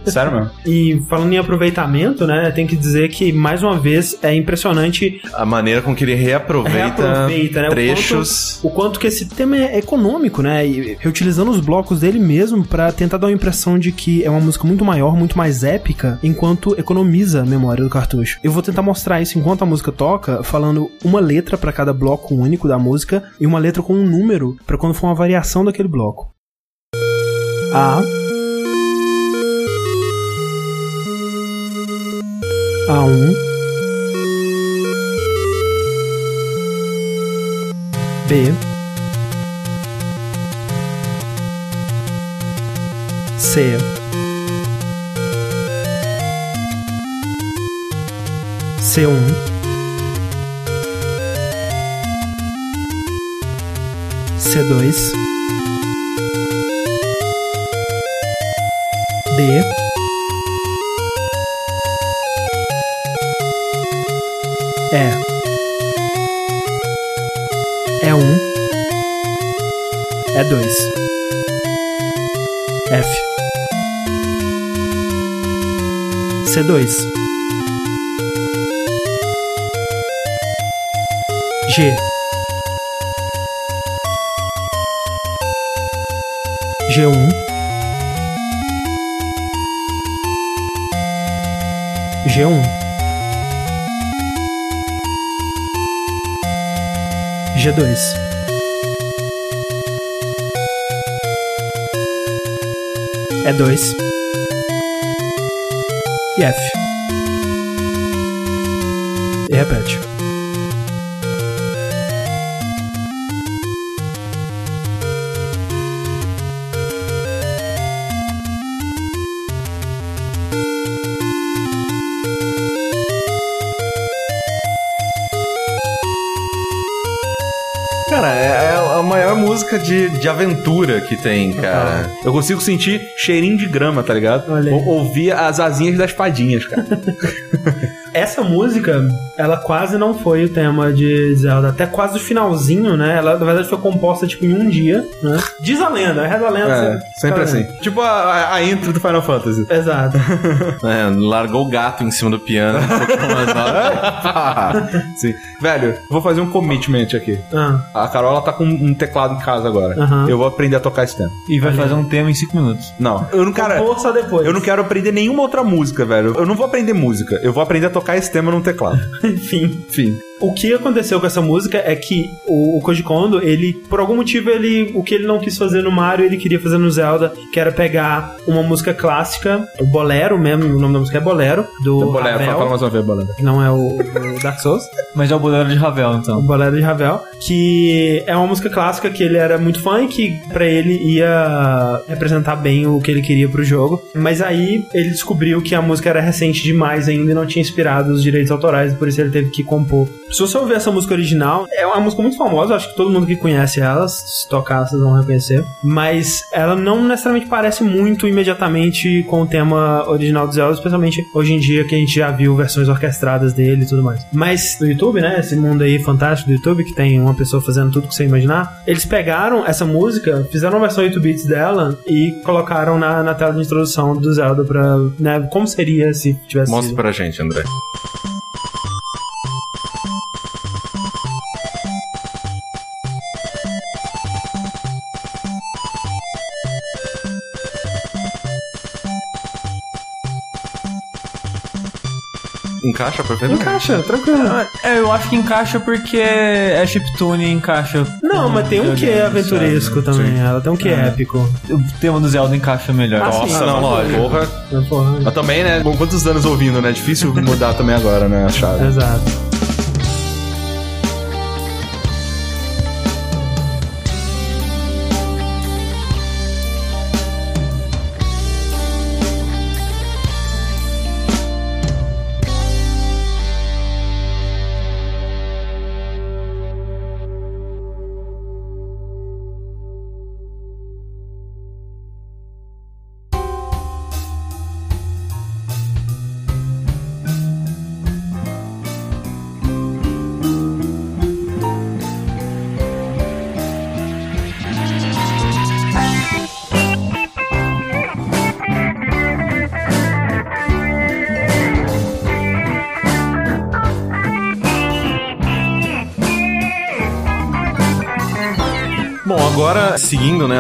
Sério mesmo? E falando em aproveitamento, né, tem que dizer que, mais uma vez, é impressionante A maneira com que ele reaproveita, Reaproveita, né? O trechos. o quanto que esse tema é econômico, né? E reutilizando os blocos dele mesmo pra tentar dar uma impressão de que é uma música muito maior, muito mais épica, enquanto economiza a memória do cartucho. Eu vou tentar mostrar isso enquanto a música toca, falando uma letra pra cada bloco único da música e uma letra com um número pra quando for uma variação daquele bloco. A A1 B. C. C1 C2 D E É1 E2 F. C2 G. G1 G1 G2 E2 e F. E repete. Música de, de aventura que tem, cara. Eu consigo sentir cheirinho de grama, tá ligado? Olha aí. Ou- ouvir as asinhas das padinhas, cara. <laughs> Essa música, ela quase não foi o tema de Zelda. Até quase o finalzinho, né? Ela, na verdade, foi composta, tipo, em um dia, né? Diz a lenda, reza a lenda. É, sempre assim. Tipo a, a- a intro do Final Fantasy. Exato. <laughs> É, largou o gato em cima do piano. <laughs> Sim. Velho, vou fazer um commitment aqui. Ah, A Carola tá com um teclado em casa agora. Eu vou aprender a tocar esse tema. E vai fazer um tema em 5 minutos. Não, eu não quero. Só depois. Eu não quero aprender nenhuma outra música, velho. Eu não vou aprender música. Eu vou aprender a tocar esse tema num teclado. <laughs> Enfim. Enfim. O que aconteceu com essa música é que o, o Koji Kondo, ele, por algum motivo, ele, o que ele não quis fazer no Mario, ele queria fazer no Zelda, que era pegar uma música clássica, o Bolero mesmo, o nome da música é Bolero, do Bolero, Ravel, fala mais uma vez, Bolero. que não é o, o Dark Souls. <laughs> Mas é o bolero de Ravel, O então. Bolero de Ravel, que é uma música clássica que ele era muito fã e que pra ele ia representar bem o que ele queria pro jogo. Mas aí ele descobriu que a música era recente demais ainda e não tinha inspirado os direitos autorais, por isso ele teve que compor. Se você ouvir essa música original, é uma música muito famosa, acho que todo mundo que conhece ela, se tocar, vocês vão reconhecer. Mas ela não necessariamente parece muito imediatamente com o tema original do Zelda, especialmente hoje em dia que a gente já viu versões orquestradas dele e tudo mais. Mas no YouTube, né, esse mundo aí fantástico do YouTube, que tem uma pessoa fazendo tudo que você imaginar, eles pegaram essa música, fizeram uma versão 8 bits dela e colocaram na, na tela de introdução do Zelda pra, né, como seria se tivesse Mostra sido. pra gente, André. Encaixa perfeitamente. Encaixa, tranquilo. É, eu acho que encaixa porque é chiptune e encaixa. Não, mas tem um que é aventuresco sabe? também, ela tem um que é épico. O tema do Zelda encaixa melhor. Ah, sim. Nossa, não, lógico. Porra. Mas, porra, Mas também, né? Bom, quantos anos ouvindo, né? Difícil mudar também agora, né? A chave. Exato.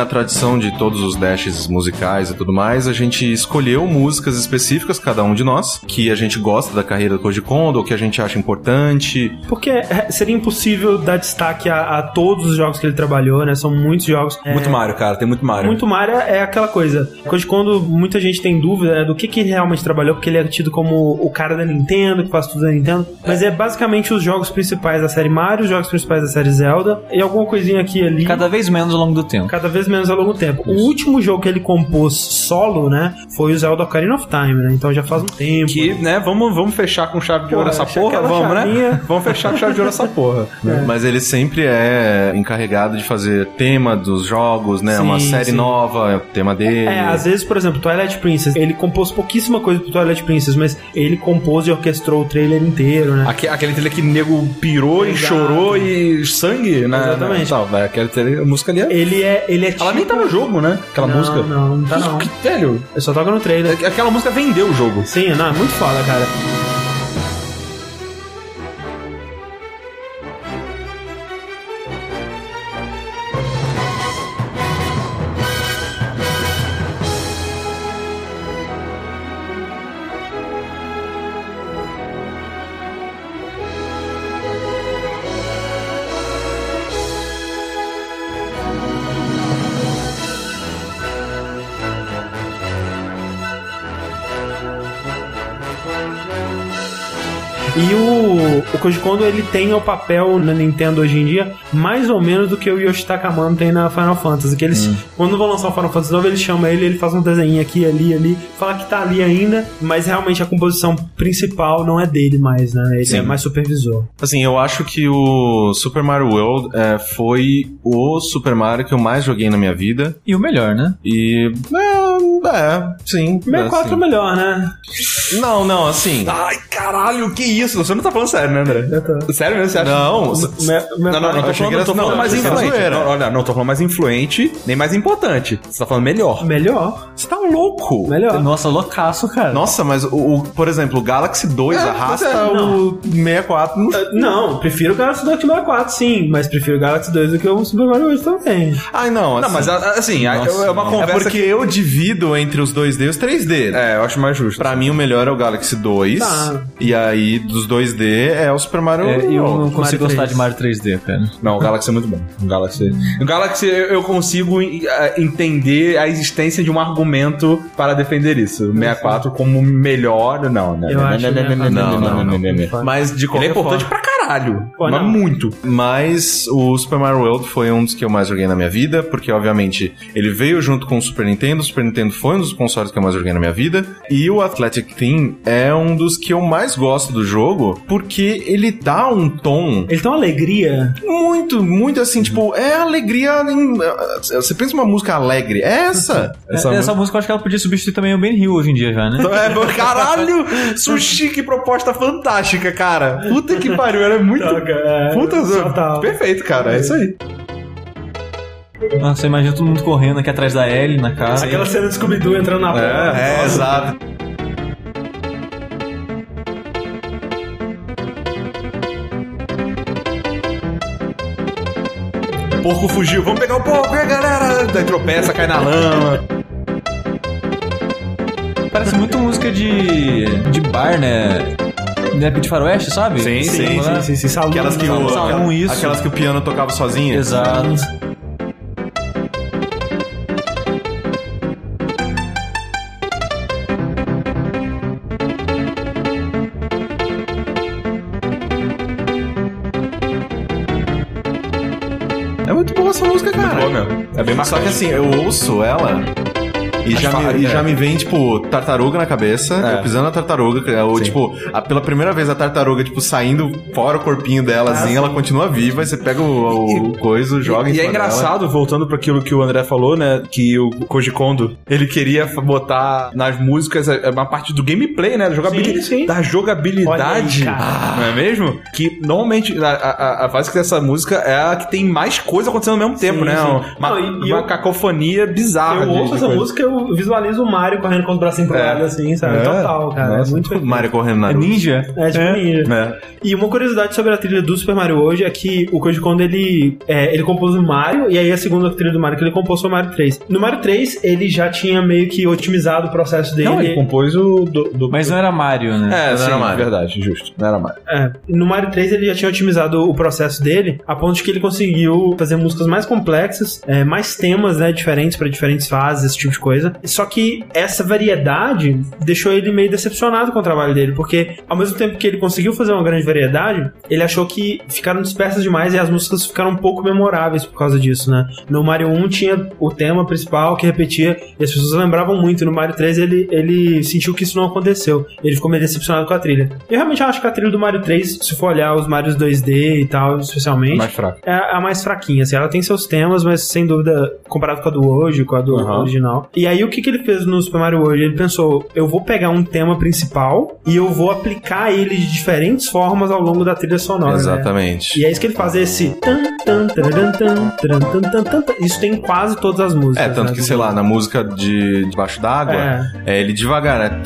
A tradição de todos os dashes musicais e tudo mais, a gente escolheu músicas específicas, cada um de nós, que a gente gosta da carreira do Koji Kondo, ou que a gente acha importante. Porque é, seria impossível dar destaque a, a todos os jogos que ele trabalhou, né? São muitos jogos. É, Muito Mario, cara, tem muito Mario. Muito Mario é aquela coisa. Koji Kondo, muita gente tem dúvida né, do que, que ele realmente trabalhou, porque ele é tido como o cara da Nintendo, que faz tudo da Nintendo. Mas é basicamente os jogos principais da série Mario, os jogos principais da série Zelda, e alguma coisinha aqui e ali. Cada vez menos ao longo do tempo. Cada vez menos ao longo do tempo. O último jogo que ele compôs solo, né, foi o Zelda Ocarina of Time, né? Então já faz um tempo. Que, né, vamos, vamos fechar com chave de ouro essa porra? Vamos, chavinha. né? Vamos fechar com chave de ouro essa porra. Mas ele sempre é encarregado de fazer tema dos jogos, né? Sim, Uma série sim. nova, é o tema dele. É, às vezes, por exemplo, Twilight Princess, ele compôs pouquíssima coisa pro Twilight Princess, mas ele compôs e orquestrou o trailer inteiro, né? Aque- Aquele trailer que nego pirou e Exato. chorou e sangue, né? Exatamente. Tal, vai, aquele trailer, a música ali é... Ele é, ele é tipo... Ela nem tá no jogo, né? Aquela não, música. Não, não tá não. Que velho. Eu só toco no trailer. Aquela música vendeu o jogo. Sim, não, é muito foda, cara. Koji Kondo, ele tem o papel na Nintendo hoje em dia, mais ou menos do que o Yoshitaka Amano tem na Final Fantasy. Que eles, quando vão lançar o Final Fantasy novo, ele chama ele, ele faz um desenho aqui, ali, ali, fala que tá ali ainda, mas realmente a composição principal não é dele mais, né? Ele Sim. é mais supervisor. Assim, eu acho que o Super Mario World é, foi o Super Mario que eu mais joguei na minha vida. E o melhor, né? E. É, é sim. 64 é assim. melhor, né? Não, não, assim. Ai, caralho, que isso? Você não tá falando sério, né, André? Eu tô. Sério mesmo, você acha? Não, me- Não, não, não, tô falando, tô falando não, mais influente. Não, olha, não tô falando mais influente, nem mais importante. Você tá falando melhor. Melhor. você tá louco. Melhor. Nossa, loucaço, cara. Nossa, mas o, o- por exemplo, o Galaxy 2 É, arrasta é, o 64 no Uh, Não, prefiro o Galaxy 2 que o 64, sim, mas prefiro o Galaxy 2 do que o Super Mario World também. Ai, não. Não, assim, mas assim, é uma É conversa porque que... eu divido entre os 2D e os 3D. É, eu acho mais justo. Pra mim, o melhor é o Galaxy 2. Tá. E aí, dos 2D, é o Super Mario É, eu não consigo Mario gostar 3. de Mario 3D, cara. Não, o Galaxy é muito bom. O Galaxy, o Galaxy eu consigo eh, entender a existência de um argumento para defender isso. O 64 como melhor, não, né? Eu não, acho não, que não, não, é- não, não, não, não, não, não. Mas, de Ele qualquer é importante forma... pra caralho. Pô, mas não. muito. Mas o Super Mario World foi um dos que eu mais joguei na minha vida, porque obviamente ele veio junto com o Super Nintendo, o Super Nintendo foi um dos consoles que eu mais joguei na minha vida, e o Athletic Team é um dos que eu mais gosto do jogo, porque ele dá um tom Ele tem uma alegria. muito, muito assim, tipo, é alegria. em- Você pensa uma música alegre, é essa. <laughs> Essa Essa, música eu acho que ela podia substituir também o Ben Hill hoje em dia já, né? <laughs> É, caralho! <laughs> Sushi, que proposta fantástica, cara. Puta que pariu, era muito. é, Puta, total. perfeito, cara. É isso aí. Nossa, imagina todo mundo correndo aqui atrás da Ellie na cara. Aquela cena do Scooby-Doo entrando na porta. É, exato. O porco fugiu, vamos pegar o porco, e aí, galera? Daí tropeça, cai na lama. Parece muito música de, de bar, né? Né, de faroeste, sabe? Sim, Sim, sim, sim, sim. Salão, Aquelas que, o, Salão, isso. aquelas que o piano tocava sozinho. Exato. É muito boa essa música, cara. Boa, meu. É bem Só que marcante. assim, eu ouço ela e, já fala, me, e é. já me vem, tipo, tartaruga na cabeça, É. eu pisando na tartaruga, que é o, tipo, a- pela primeira vez a tartaruga, tipo, saindo fora o corpinho dela, assim, ela continua viva, e você pega o, o coisa, joga em E é cima dela. engraçado, voltando para aquilo que o André falou, né? Que o Koji Kondo, ele queria botar nas músicas uma parte do gameplay, né? Da, jogabili- Sim, sim. da jogabilidade. Aí, não é mesmo? Que normalmente a, a, a fase que dessa música é a que tem mais coisa acontecendo ao mesmo tempo, né? sim. Uma, Não, e- e uma eu- cacofonia bizarra. Eu ouço essa coisa. música, eu eu visualizo o Mario correndo com os bracinhos pro É. lado, assim, sabe? É. Total, cara. Nossa, é muito perfeito. Mario correndo na É ninja? É, tipo ninja. É. E uma curiosidade sobre a trilha do Super Mario hoje é que o Koji Kondo, ele, é, ele compôs o Mario, e aí a segunda trilha do Mario que ele compôs foi o Mario 3. No Mario 3, ele já tinha meio que otimizado o processo dele. Não, ele compôs o do, do- Mas não era Mario, né? É, Não sim, era Mario. verdade, justo. Não era Mario. É, no Mario 3 ele já tinha otimizado o processo dele, a ponto de que ele conseguiu fazer músicas mais complexas, é, mais temas, né, diferentes pra diferentes fases, esse tipo de coisa. Só que essa variedade deixou ele meio decepcionado com o trabalho dele, porque ao mesmo tempo que ele conseguiu fazer uma grande variedade, ele achou que ficaram dispersas demais e as músicas ficaram um pouco memoráveis por causa disso, né? No Mario 1 tinha o tema principal que repetia e as pessoas lembravam muito. No Mario 3 ele, ele sentiu que isso não aconteceu. Ele ficou meio decepcionado com a trilha. Eu realmente acho que a trilha do Mario 3, se for olhar os Marios 2D e tal, especialmente, Mais fraco. é a mais fraquinha. Assim, ela tem seus temas, mas sem dúvida, comparado com a do hoje, com a do Aham. original. E aí, o que, que ele fez no Super Mario World? Ele pensou: eu vou pegar um tema principal e eu vou aplicar ele de diferentes formas ao longo da trilha sonora. né? Exatamente. E é isso que ele faz, esse. Isso tem em quase todas as músicas. É, tanto né? que, sei lá, na música de Debaixo d'Água, É. é. ele devagar, né?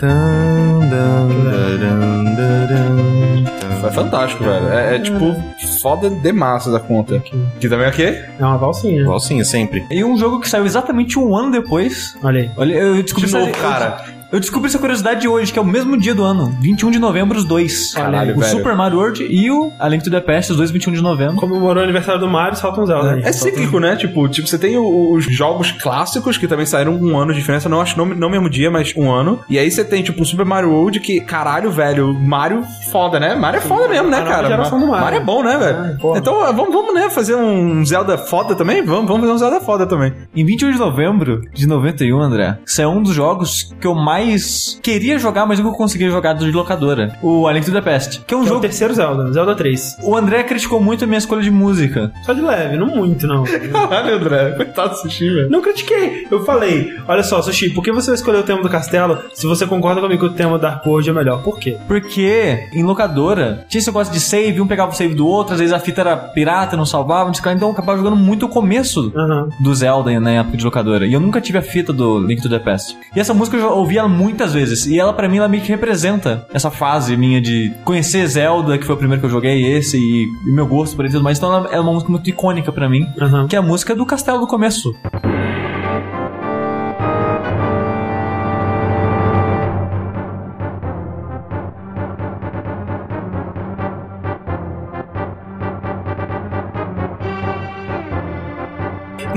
Tan. É fantástico, velho. É, é, tipo foda de massa da conta. Que também é o quê? É uma valsinha. Igualzinho, sempre. E um jogo que saiu exatamente um ano depois. Olha aí. Olha, eu descobri De novo, essa, cara. Eu, descobri essa curiosidade hoje, que é o mesmo dia do ano, 21 de novembro, os dois. Caralho, o velho. Super Mario World e o A Link to the Past, os dois 21 de novembro. Comemorou o aniversário do Mario, salta um Zelda aí. É cíclico, né? Tipo, tipo, você tem o- os jogos clássicos que também saíram com um ano de diferença, não acho não, não mesmo dia, mas um ano. E aí você tem, tipo, o Super Mario World, que, caralho, velho, Mario foda, né? Mario é foda mesmo, né, cara? geração do Mario. Mario é bom, né, Ah, velho? porra. então, vamos, vamos, né, fazer um Zelda foda também? Vamos, vamos fazer um Zelda foda também. Em 21 de novembro de 91, André, saiu um dos jogos que eu mais queria jogar, mas nunca conseguia jogar de locadora. O A Link to the Past. Que é um Que é o jogo... terceiro Zelda, Zelda 3. O André criticou muito a minha escolha de música. Só de leve, não muito, não. Caralho, André, coitado do sushi, velho. Não critiquei. Eu falei, olha só, Sushi, por que você escolheu o tema do castelo se você concorda comigo que o tema da Dark World é melhor? Por quê? Porque em locadora tinha esse negócio de save, um pegava o save do outro, às vezes a fita era pirata, não salvava, não sei o que lá, então eu acabava jogando muito o começo Aham. do Zelda na época de locadora. E eu nunca tive a fita do Link to the Past. E essa música eu já ouvi ela muitas vezes. E ela, pra mim, ela meio que representa essa fase minha de conhecer Zelda, que foi o primeiro que eu joguei, esse, e, e meu gosto por ele e tudo mais. Então ela é uma música muito icônica pra mim. Aham. Que é a música do castelo do começo.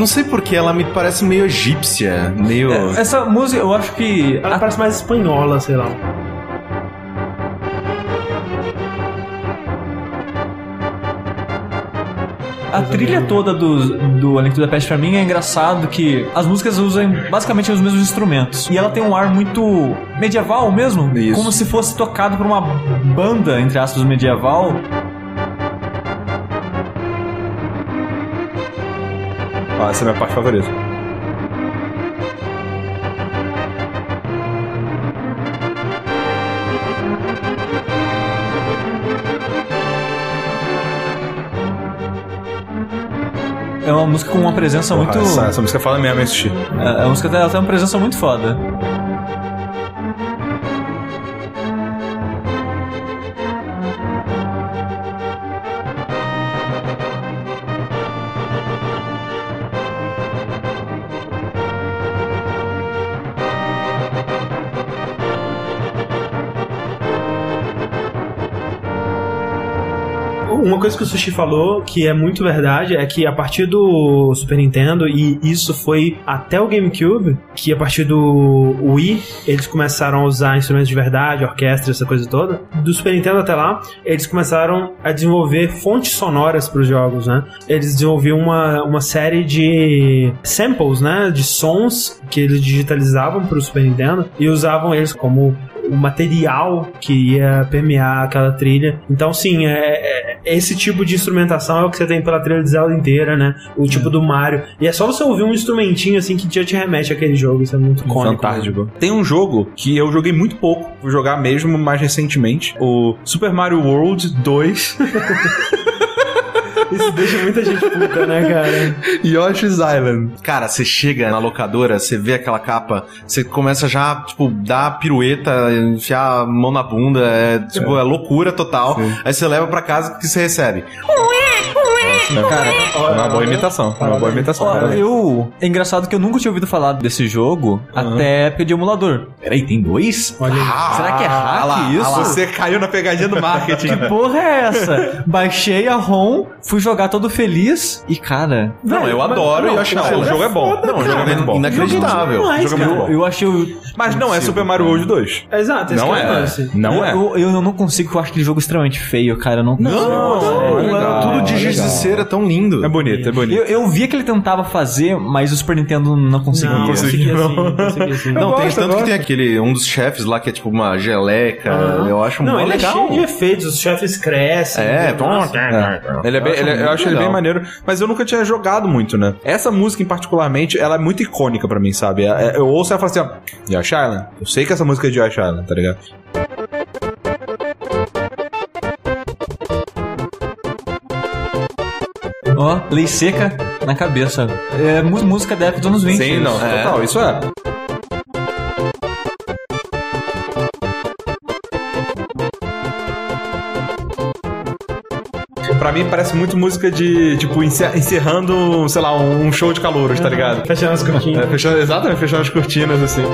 Não sei porque ela me parece meio egípcia, meio. Essa música, eu acho que. Ela parece mais espanhola, sei lá. A trilha toda do, do A Link to the Past pra mim é engraçado que as músicas usam basicamente os mesmos instrumentos. E ela tem um ar muito medieval mesmo. Isso. Como se fosse tocado por uma banda, entre aspas, medieval. Essa é a minha parte favorita. É uma música com uma presença muito. Porra, essa, essa música fala mesmo, hein, sushi. É, A música dela tem uma presença muito foda. Coisa que o Sushi falou, que é muito verdade, é que a partir do Super Nintendo, e isso foi até o GameCube, que a partir do Wii, eles começaram a usar instrumentos de verdade, orquestra, essa coisa toda. Do Super Nintendo até lá, eles começaram a desenvolver fontes sonoras para os jogos, né? Eles desenvolviam uma, uma série de samples, né? De sons que eles digitalizavam para o Super Nintendo e usavam eles como o material que ia permear aquela trilha. Então, sim, é, é- esse tipo de instrumentação é o que você tem pela trilha de Zelda inteira, né? O tipo do Mario. E é só você ouvir um instrumentinho assim que já te remete àquele jogo. Isso é muito cônico. Fantástico. Tem um jogo que eu joguei muito pouco, vou jogar mesmo mais recentemente, o Super Mario World 2. <laughs> Isso deixa muita gente puta, né, cara? Yoshi's Island. Cara, você chega na locadora, você vê aquela capa, você começa já, tipo, dar pirueta, enfiar a mão na bunda, é, tipo, é, loucura total. Aí você leva pra casa, o que você recebe? Cara, É uma boa imitação. É uma boa imitação. Parabéns. eu. É engraçado que eu nunca tinha ouvido falar desse jogo até a época de emulador. Peraí, tem dois? Olha aí. Será que é hack Ah lá, isso? ah lá, Você caiu na pegadinha do marketing. Que porra é essa? Baixei a ROM, fui jogar todo feliz e, cara. Não, Velho, eu adoro não, Yoshi não, Island. o jogo é bom. Não, o jogo é muito bom. inacreditável. demais, O jogo é muito cara. bom. Eu achei o. Mas não é Super Mario World 2. Exato, Não que é é. Não é. Eu, não consigo, eu acho aquele jogo extremamente feio, cara. Não. Não, não, é é giz de legal. cera tão lindo. É bonito, é bonito. Eu, eu via que ele tentava fazer, mas o Super Nintendo não conseguia. Não, assim, não. consegui assim. Não, Eu tem gosto, tanto que tem aquele, um dos chefes lá que é tipo uma geleca, Aham. eu acho Não, mó ele legal. é cheio de efeitos, os chefes crescem. É, Nossa. Ele é bem, Eu acho ele é- eu muito acho ele bem maneiro, mas eu nunca tinha jogado muito, né? Essa música em particularmente, ela é muito icônica pra mim, sabe? É- é- Eu ouço ela e falo assim, ó, Yoshi Island. Eu sei que essa música é de Yoshi Island, tá ligado? Ó, lei seca na cabeça. É música da época dos anos 20. Sim, não, É. total, isso é. Pra mim parece muito música de, tipo, encer- encerrando, sei lá, um show de calouros, tá ligado? Fechando as cortinhas. É, fechando, exatamente, fechando as cortinas, assim.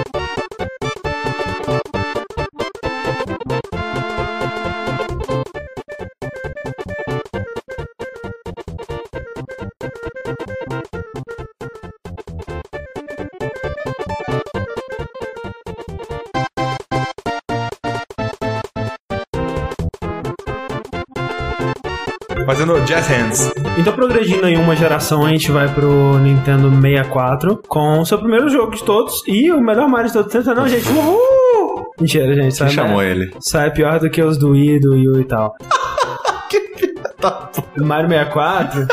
Jazz hands. Então, progredindo em uma geração, a gente vai pro Nintendo 64 com o seu primeiro jogo de todos e o melhor Mario de todos. Não, gente. Uhul! Mentira, gente. Sai, chamou ele? sai pior do que os do Wii, do Wii U e tal. <laughs> Mario 64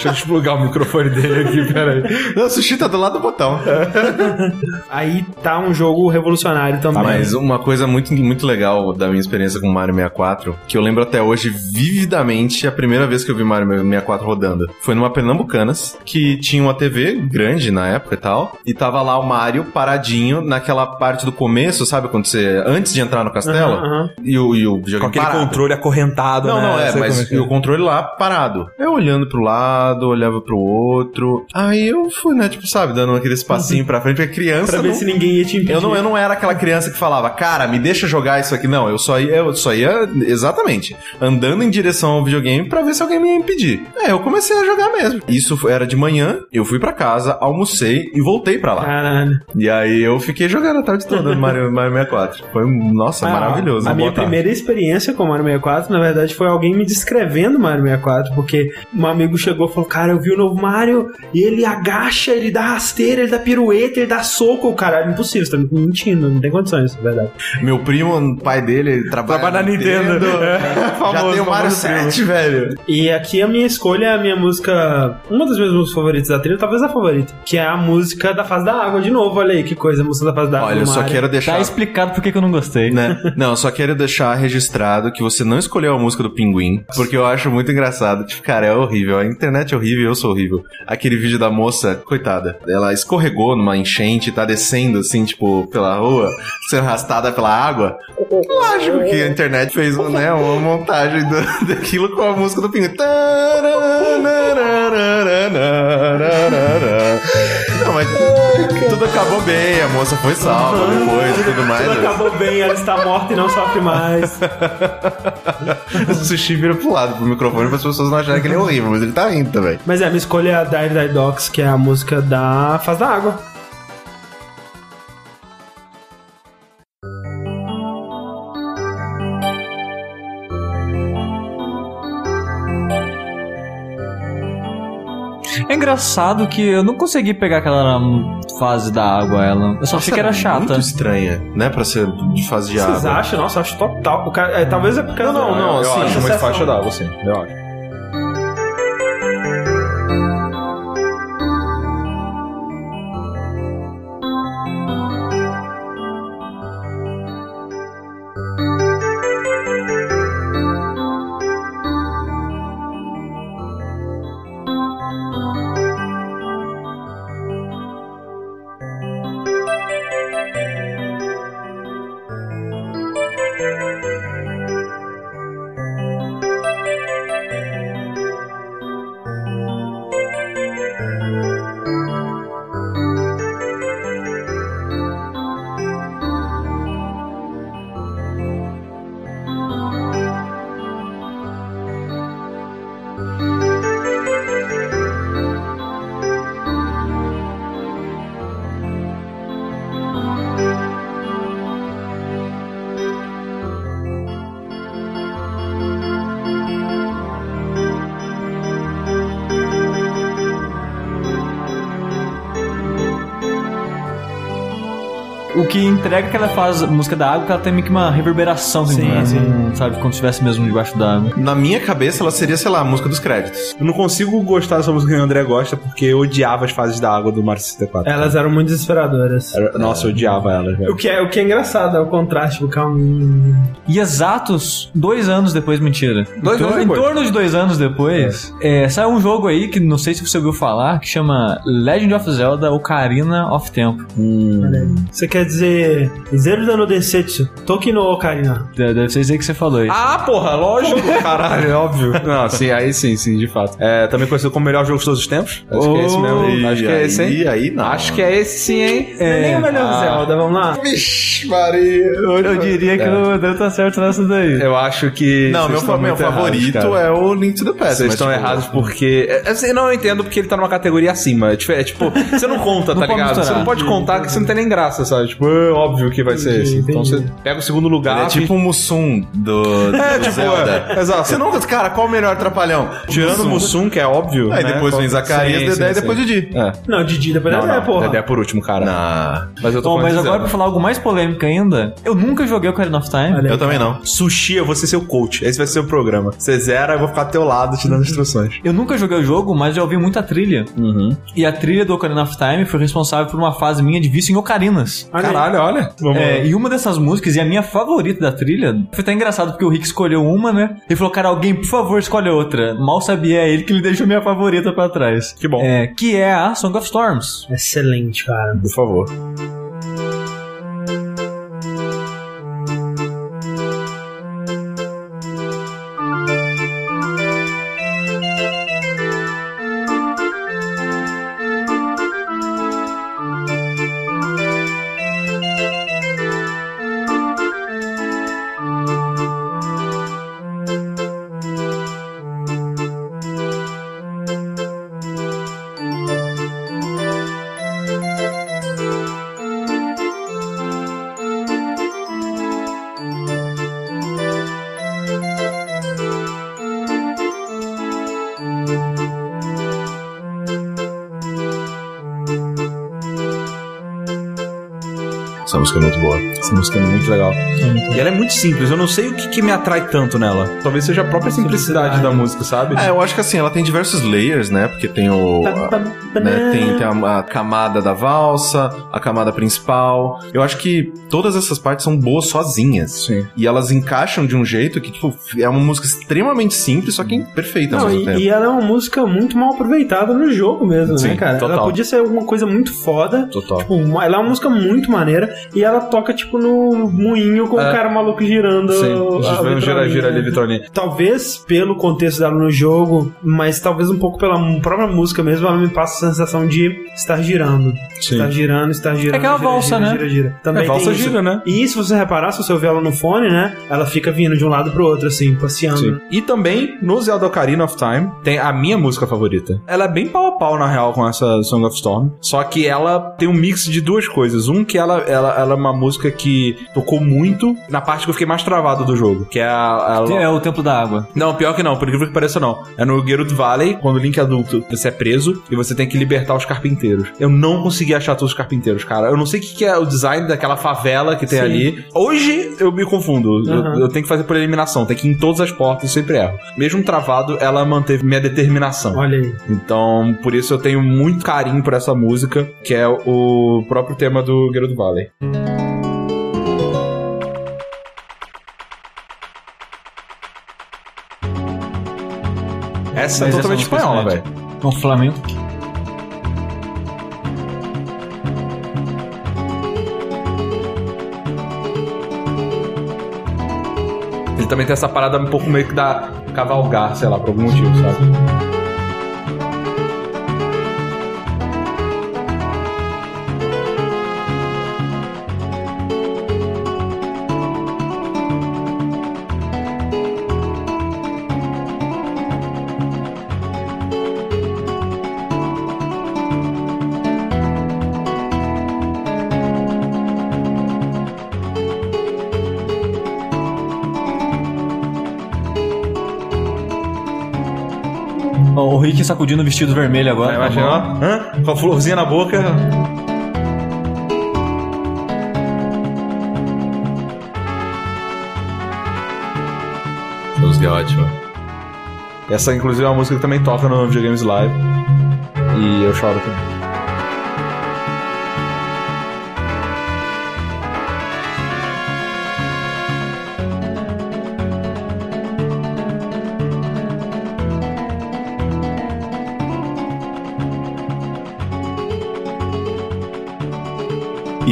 Deixa eu desplugar o microfone dele aqui, peraí. Não, o sushi tá do lado do botão. <laughs> Aí tá um jogo revolucionário também. Mas uma coisa muito, muito legal da minha experiência com o Mario 64, que eu lembro até hoje vividamente a primeira vez que eu vi Mario 64 rodando. Foi numa Pernambucanas, que tinha uma TV grande na época e tal, e tava lá o Mario paradinho naquela parte do começo, sabe? Quando você. Antes de entrar no castelo, Aham, aham. e o, e o videogame Com aquele parado. controle acorrentado, Não, né? não, é, Sei mas que e o controle lá parado. Eu olhando pro lado, olhava pro outro. Aí eu fui, né, tipo, sabe, dando aquele espacinho pra frente, porque criança. Pra ver não- se ninguém ia te impedir. eu não, eu não era aquela criança que falava, cara, me deixa jogar isso aqui. Não, eu só ia, eu só ia exatamente andando em direção ao videogame pra ver se alguém me ia impedir. É, eu comecei a jogar mesmo. Isso era de manhã, eu fui pra casa, almocei e voltei pra lá. Caralho. E aí eu fiquei jogando a tarde toda no Mario, Mario 64. Foi, nossa, Ah, maravilhoso. A minha tarde. primeira experiência com o Mario 64, na verdade, foi alguém me descrevendo Mario 64, porque um amigo chegou e falou: Cara, eu vi o novo Mario e ele agacha, ele dá rasteira, ele dá pirueta, ele dá soco. Caralho, impossível, você tá me mentindo, não tem condições, é verdade. Meu primo, o pai dele, ele trabalha, Trabalha na Nintendo. É, Já famoso, <laughs> tem o Mario famoso primo. 7, velho. E aqui a minha escolha é a minha música, uma das minhas músicas favoritas da trilha, talvez a favorita, que é a música da fase da água, de novo, olha aí que coisa, a música da fase da água. Olha, eu só Mario. quero deixar... Tá explicado por que eu não gostei. né? Não, eu só quero deixar registrado que você não escolheu a música do Pinguim, porque eu acho muito engraçado. Tipo, cara, é horrível. A internet é horrível, eu sou horrível. Aquele vídeo da moça, coitada, ela escorregou numa enchente, tá descendo assim, tipo, pela rua, sendo arrastada pela água. Lógico que a internet fez né, uma montagem do- <laughs> daquilo com a música do Pinguim. Não, mas <laughs> tudo acabou bem, a moça foi salva depois e tudo mais. Tudo acabou bem, ela está morta e não sofre mais. <laughs> O sushi vira pro lado pro microfone para as pessoas não acharem que ele é horrível, mas ele tá rindo também. Mas é, minha escolha é a Dive Dogs, que é a música da fase da água. É engraçado que eu não consegui pegar aquela fase da água, ela. Eu só achei que era chata. Muito estranha, né? Pra ser de fase de Vocês água. acham? Nossa, eu acho total. O cara, é, talvez é porque. Não, não, não, eu assim, acho muito exceção. faixa d'água, sim. Eu acho. Que entrega que ela faz a música da água, que ela tem meio que uma reverberação, assim, Sim, né? sim. Sabe, como se estivesse mesmo debaixo da água. Na minha cabeça, ela seria, sei lá, a música dos créditos. Eu não consigo gostar dessa música que o André gosta porque eu odiava as fases da água do Mario 64. Elas eram muito desesperadoras. Era- Nossa, eu odiava elas, velho. O que, é, o que é engraçado é o contraste, tipo, calminho. E exatos dois anos depois, mentira. Dois em, anos em depois. torno de dois anos depois, é, saiu um jogo aí que não sei se você ouviu falar, que chama Legend of Zelda Ocarina of Tempo. Aí. Você quer dizer Zelda no Densetsu, Toki no Ocarina. De- Deve ser isso aí que você falou aí. Ah, porra, lógico, <laughs> caralho, é óbvio. Não, sim, aí sim, sim, de fato. É, também conhecido como o melhor jogo de todos os tempos. Acho que é esse mesmo. Acho que é esse, hein? aí, aí não. Acho que é esse sim, hein? É, nem o melhor ah. Zelda, vamos lá. Vixe, Maria. Eu diria que o André tá certo nessa daí. Eu acho que. Não, meu, meu errados, favorito cara. é o Link to the Past. Vocês estão tipo, errados porque. é, Assim, não, eu entendo porque ele tá numa categoria acima. É, é tipo, você não conta, <laughs> Não tá ligado? misturar. Você não pode contar que você não tem nem graça, sabe? Tipo, é óbvio que vai ser Entendi, esse. Então você pega o segundo lugar. Ele é tipo o Mussum do, <laughs> É, do tipo, Zelda. é, exato. Você não... Cara, qual o melhor trapalhão? Tirando o Mussum, que é óbvio. Aí né? depois vem Zacarias, Dedé sim, e depois sim. Didi. É. Não, Didi, depois Não, Dedé, não, porra. Dedé é por último, cara. Mas eu tô Bom, mas agora pra falar algo mais polêmico ainda, eu nunca joguei Ocarina of Time. Aí. Eu também não. Sushi, eu vou ser seu coach. Esse vai ser o programa. Você zera, eu vou ficar ao teu lado te dando instruções. Eu nunca joguei o jogo, mas já ouvi muita trilha. Uhum. E a trilha do Ocarina of Time foi responsável por uma fase minha de vício em ocarinas. Caralho, olha. Vamos É, e uma dessas músicas, e a minha favorita da trilha, foi até engraçado porque o Rick escolheu uma, né? Ele falou, cara, alguém, por favor, escolhe outra. Mal sabia ele que ele deixou minha favorita pra trás. Que bom. É, que é a Song of Storms. Excelente, cara. Por favor. Essa música é muito legal. E ela é muito simples. Eu não sei o que, que me atrai tanto nela. Talvez seja a própria simplicidade, Simplicidade. da música, sabe? É, eu acho que assim, ela tem diversos layers, né? Porque tem o. a- né, tem tem a, a camada da valsa, a camada principal. Eu acho que todas essas partes são boas sozinhas. Sim. E elas encaixam de um jeito que, tipo, é uma música extremamente simples, só que perfeita ao Não, mesmo e, tempo. e ela é uma música muito mal aproveitada no jogo mesmo, Sim, né, cara? total. Ela podia ser alguma coisa muito foda. Total. Tipo, uma- ela é uma música muito maneira e ela toca, tipo, no moinho com É. o cara maluco girando. Sim. a Gira, gira, gira ali, vitrolinha. Talvez pelo contexto dela no jogo, mas talvez um pouco pela própria música mesmo, ela me passa a sensação de estar girando. Sim. Estar girando, estar girando. É aquela gira, valsa, gira, né? Gira, gira. Também É, valsa gira, né? E se você reparar, se você ouvir ela no fone, né? Ela fica vindo de um lado pro outro, assim, passeando. Sim. E também, no Zelda Ocarina of Time, tem a minha música favorita. Ela é bem pau a pau, na real, com essa Song of Storm. Só que ela tem um mix de duas coisas. Um, que ela, ela, ela é uma música que tocou muito na parte que eu fiquei mais travado do jogo. Que é a... a- É o Templo da Água. Não, pior que não, por incrível que pareça não. É no Geralt Valley, quando o Link é adulto, você é preso e você tem que libertar os carpinteiros. Eu não consegui achar todos os carpinteiros, cara. Eu não sei o que que é o design daquela favela que tem Sim. ali. Hoje eu me confundo. Eu- Uhum. Eu, tenho que fazer por eliminação, tem que ir em todas as portas, eu sempre erro. Mesmo travado, ela manteve minha determinação. Olha aí. Então, por isso eu tenho muito carinho por essa música, que é o próprio tema do Geralt Valley. Essa é Mas essa totalmente é espanhola, velho. excelente. Um Flamengo. Também tem essa parada um pouco meio que da cavalgar, sei lá, por algum motivo, sabe? sacudindo o vestido vermelho agora. Aí imagina, ó, hã? com a florzinha na boca. Música é ótima. Essa, inclusive, é uma música que também toca no Videogames Live. E eu choro também.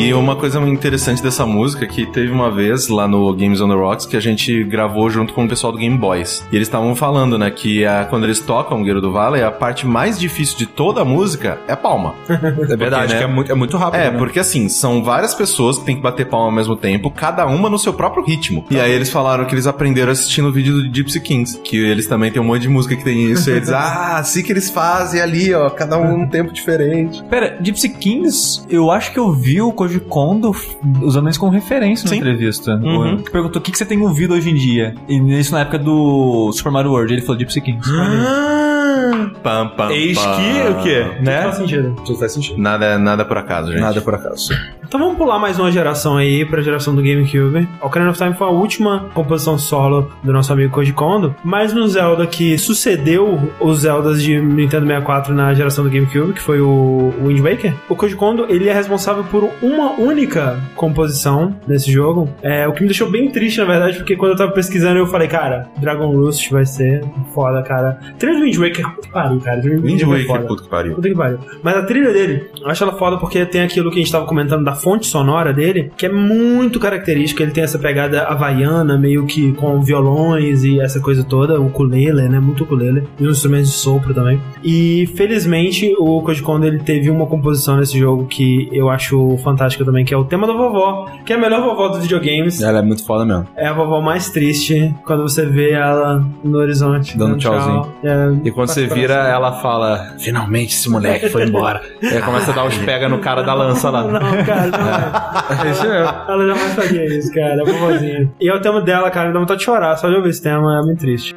E uma coisa interessante dessa música é que teve uma vez lá no Games on the Rocks que a gente gravou junto com o pessoal do Game Boys. E eles estavam falando, né, que a, quando eles tocam o Guerreiro do Valley, a parte mais difícil de toda a música é a palma. <laughs> É verdade, né? que é muito, é muito rápido. É, né? porque assim, são várias pessoas que tem que bater palma ao mesmo tempo, cada uma no seu próprio ritmo. E aí eles falaram que eles aprenderam assistindo o vídeo do Gypsy Kings, que eles também tem um monte de música que tem isso. E eles, <laughs> ah, assim que eles fazem ali, ó, cada um num tempo diferente. Pera, Gypsy Kings, eu acho que eu vi o Koji Kondo f- usando isso como referência na Sim. entrevista. Uhum. Ele Perguntou o que, que você tem ouvido hoje em dia. E isso na época do Super Mario World, ele falou Gypsy Kings. Pam, pam, Eis pam. que o quê? Faz Né? sentido. Tudo faz sentido. Nada, nada por acaso, gente. Nada por acaso. Então vamos pular mais uma geração aí pra geração do GameCube. Ocarina of Time foi a última composição solo do nosso amigo Koji Kondo, mas no Zelda que sucedeu os Zeldas de Nintendo 64 na geração do GameCube, que foi o Wind Waker, o Koji Kondo ele é responsável por uma única composição nesse jogo, é, o que me deixou bem triste na verdade, porque quando eu tava pesquisando eu falei, cara, Dragon Roost vai ser foda, cara. Trilha do Wind Waker, puta que pariu, cara. Wind Waker, puta que pariu. Puta que pariu. Mas a trilha dele, eu acho ela foda porque tem aquilo que a gente tava comentando da fonte sonora dele, que é muito característica. Ele tem essa pegada havaiana, meio que com violões e essa coisa toda, o ukulele, né? Muito ukulele. E os instrumentos de sopro também. E felizmente o Koji Kondo ele teve uma composição nesse jogo que eu acho fantástica também, que é o tema da vovó, que é a melhor vovó dos videogames. Ela é muito foda mesmo. É a vovó mais triste quando você vê ela no horizonte. Dando tchau. tchauzinho. É, E quando você vira, ela fala: Finalmente esse moleque foi embora. <laughs> e aí começa a dar os pega no cara da lança lá. Não, cara, não é. É isso mesmo. Ela jamais faria isso, cara. É vovozinha. E é o tema dela, cara, me dá vontade de chorar. Só de ouvir esse tema é muito triste.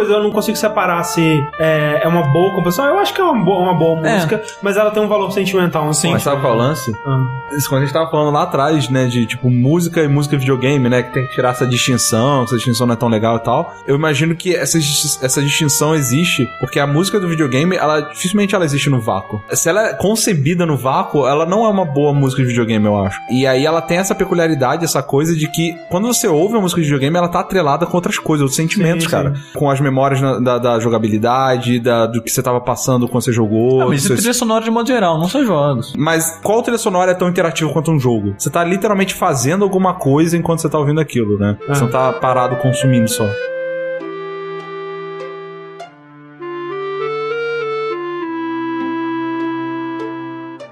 Coisa, eu não consigo separar se é, é uma boa composição. Eu acho que é uma boa, uma boa É. música, mas ela tem um valor sentimental. Assim. Mas sabe qual é o lance? Ah. Isso quando a gente tava falando lá atrás, né, de tipo música e música videogame, né, que tem que tirar essa distinção, que essa distinção não é tão legal e tal. Eu imagino que essa, essa distinção existe porque a música do videogame, ela dificilmente ela existe no vácuo. Se ela é concebida no vácuo, ela não é uma boa música de videogame, eu acho. E aí ela tem essa peculiaridade, essa coisa de que quando você ouve a música de videogame, ela tá atrelada com outras coisas, outros sentimentos, Sim, cara. sim. com as memórias na- da, da jogabilidade, da, do que você tava passando quando você jogou. Não, mas isso é trilha sonora de modo geral, não só jogos. Mas qual trilha sonora é tão interativa quanto um jogo? Você tá literalmente fazendo alguma coisa enquanto você tá ouvindo aquilo, né? Você não tá parado consumindo só.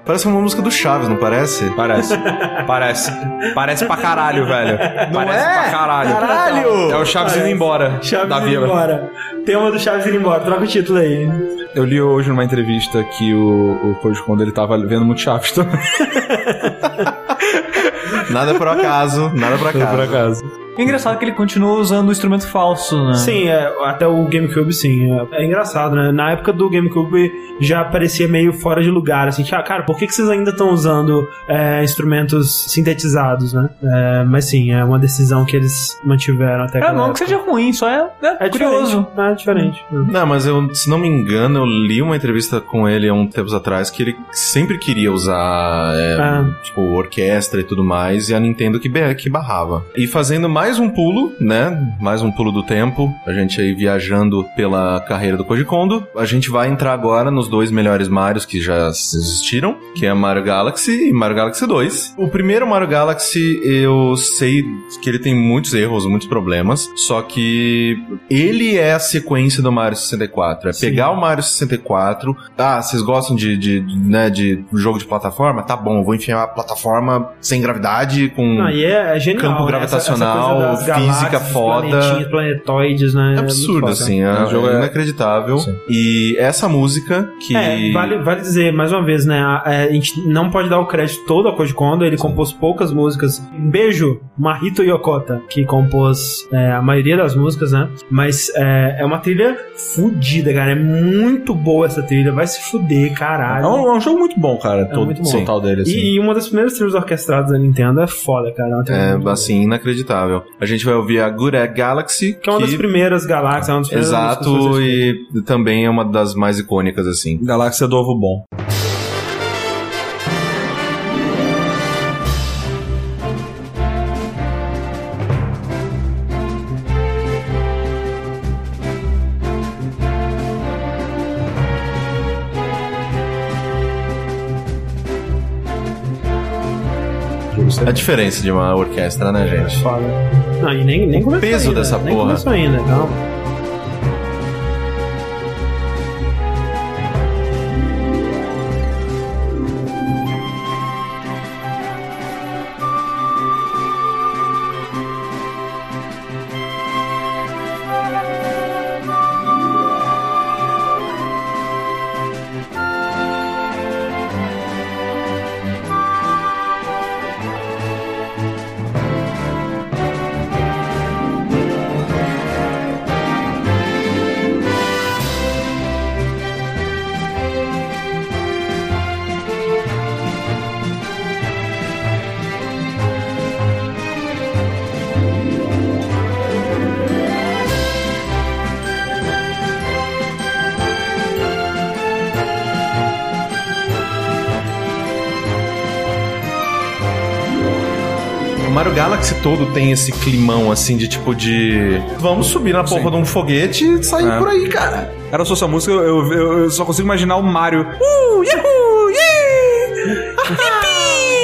Parece uma música do Chaves, não parece? Parece. Parece. Parece pra caralho, velho. Parece é? pra caralho. Caralho! É o Chaves indo embora Chaves da indo vila. embora. Tema do Chaves indo embora. Troca o título aí. Eu li hoje numa entrevista que o, o Kondo ele tava vendo muito Chaves também. <laughs> Nada por acaso, nada por acaso. Por acaso. E é engraçado que ele continua usando o instrumento falso, né? Sim, é, até o GameCube, sim. É, é engraçado, né? Na época do GameCube já parecia meio fora de lugar, assim. Ah, cara, por que, que vocês ainda estão usando é, instrumentos sintetizados, né? É, mas sim, é uma decisão que eles mantiveram até É, não que seja ruim, só é, É curioso. diferente. É diferente. Não, mas eu, se não me engano, eu li uma entrevista com ele há um tempos atrás que ele sempre queria usar, é, Ah. tipo, orquestra e tudo mais, e a Nintendo que, que barrava. E fazendo mais um pulo, né? Mais um pulo do tempo, a gente aí viajando pela carreira do Koji Kondo, a gente vai entrar agora nos dois melhores Marios que já existiram, que é Mario Galaxy e Mario Galaxy 2. O primeiro Mario Galaxy, eu sei que ele tem muitos erros, muitos problemas, só que ele é a sequência do Mario 64. É Sim. pegar o Mario 64, ah, vocês gostam de, de, de, né, de jogo de plataforma? Tá bom, vou enfiar a plataforma sem gravidade, com... É, é genial. Campo né? gravitacional, Essa- essa física galáxias, foda. planetoides, né? É absurdo, assim, é, O jogo é é- inacreditável. Sim. E essa música que... É, vale, vale dizer, mais uma vez, né? A, a gente não pode dar o crédito todo a Koji Kondo, ele compôs poucas músicas. Um beijo, Mahito Yokota, que compôs é, a maioria das músicas, né? Mas é, é uma trilha fudida, cara. É muito boa essa trilha, vai se fuder, caralho. É um, é um jogo muito bom, cara. todo, muito bom. total dele, assim. E, e uma das primeiras trilhas orquestradas da Nintendo é foda, cara. É É, assim, inacreditável. A gente vai ouvir a Good Egg Galaxy, Que é uma das primeiras galáxias, é uma das primeiras Exato, que e também é uma das mais icônicas, assim. Galáxia do Ovo Bom. A diferença de uma orquestra, né, gente? Foda. Não, e nem, nem começou peso ainda, dessa nem porra. começou ainda, calma. O Galaxy todo tem esse climão, assim, de tipo de... Vamos subir na porra Sim. de um foguete e sair É. por aí, cara. Era só essa música, eu, eu, eu só consigo imaginar o Mario. Uh,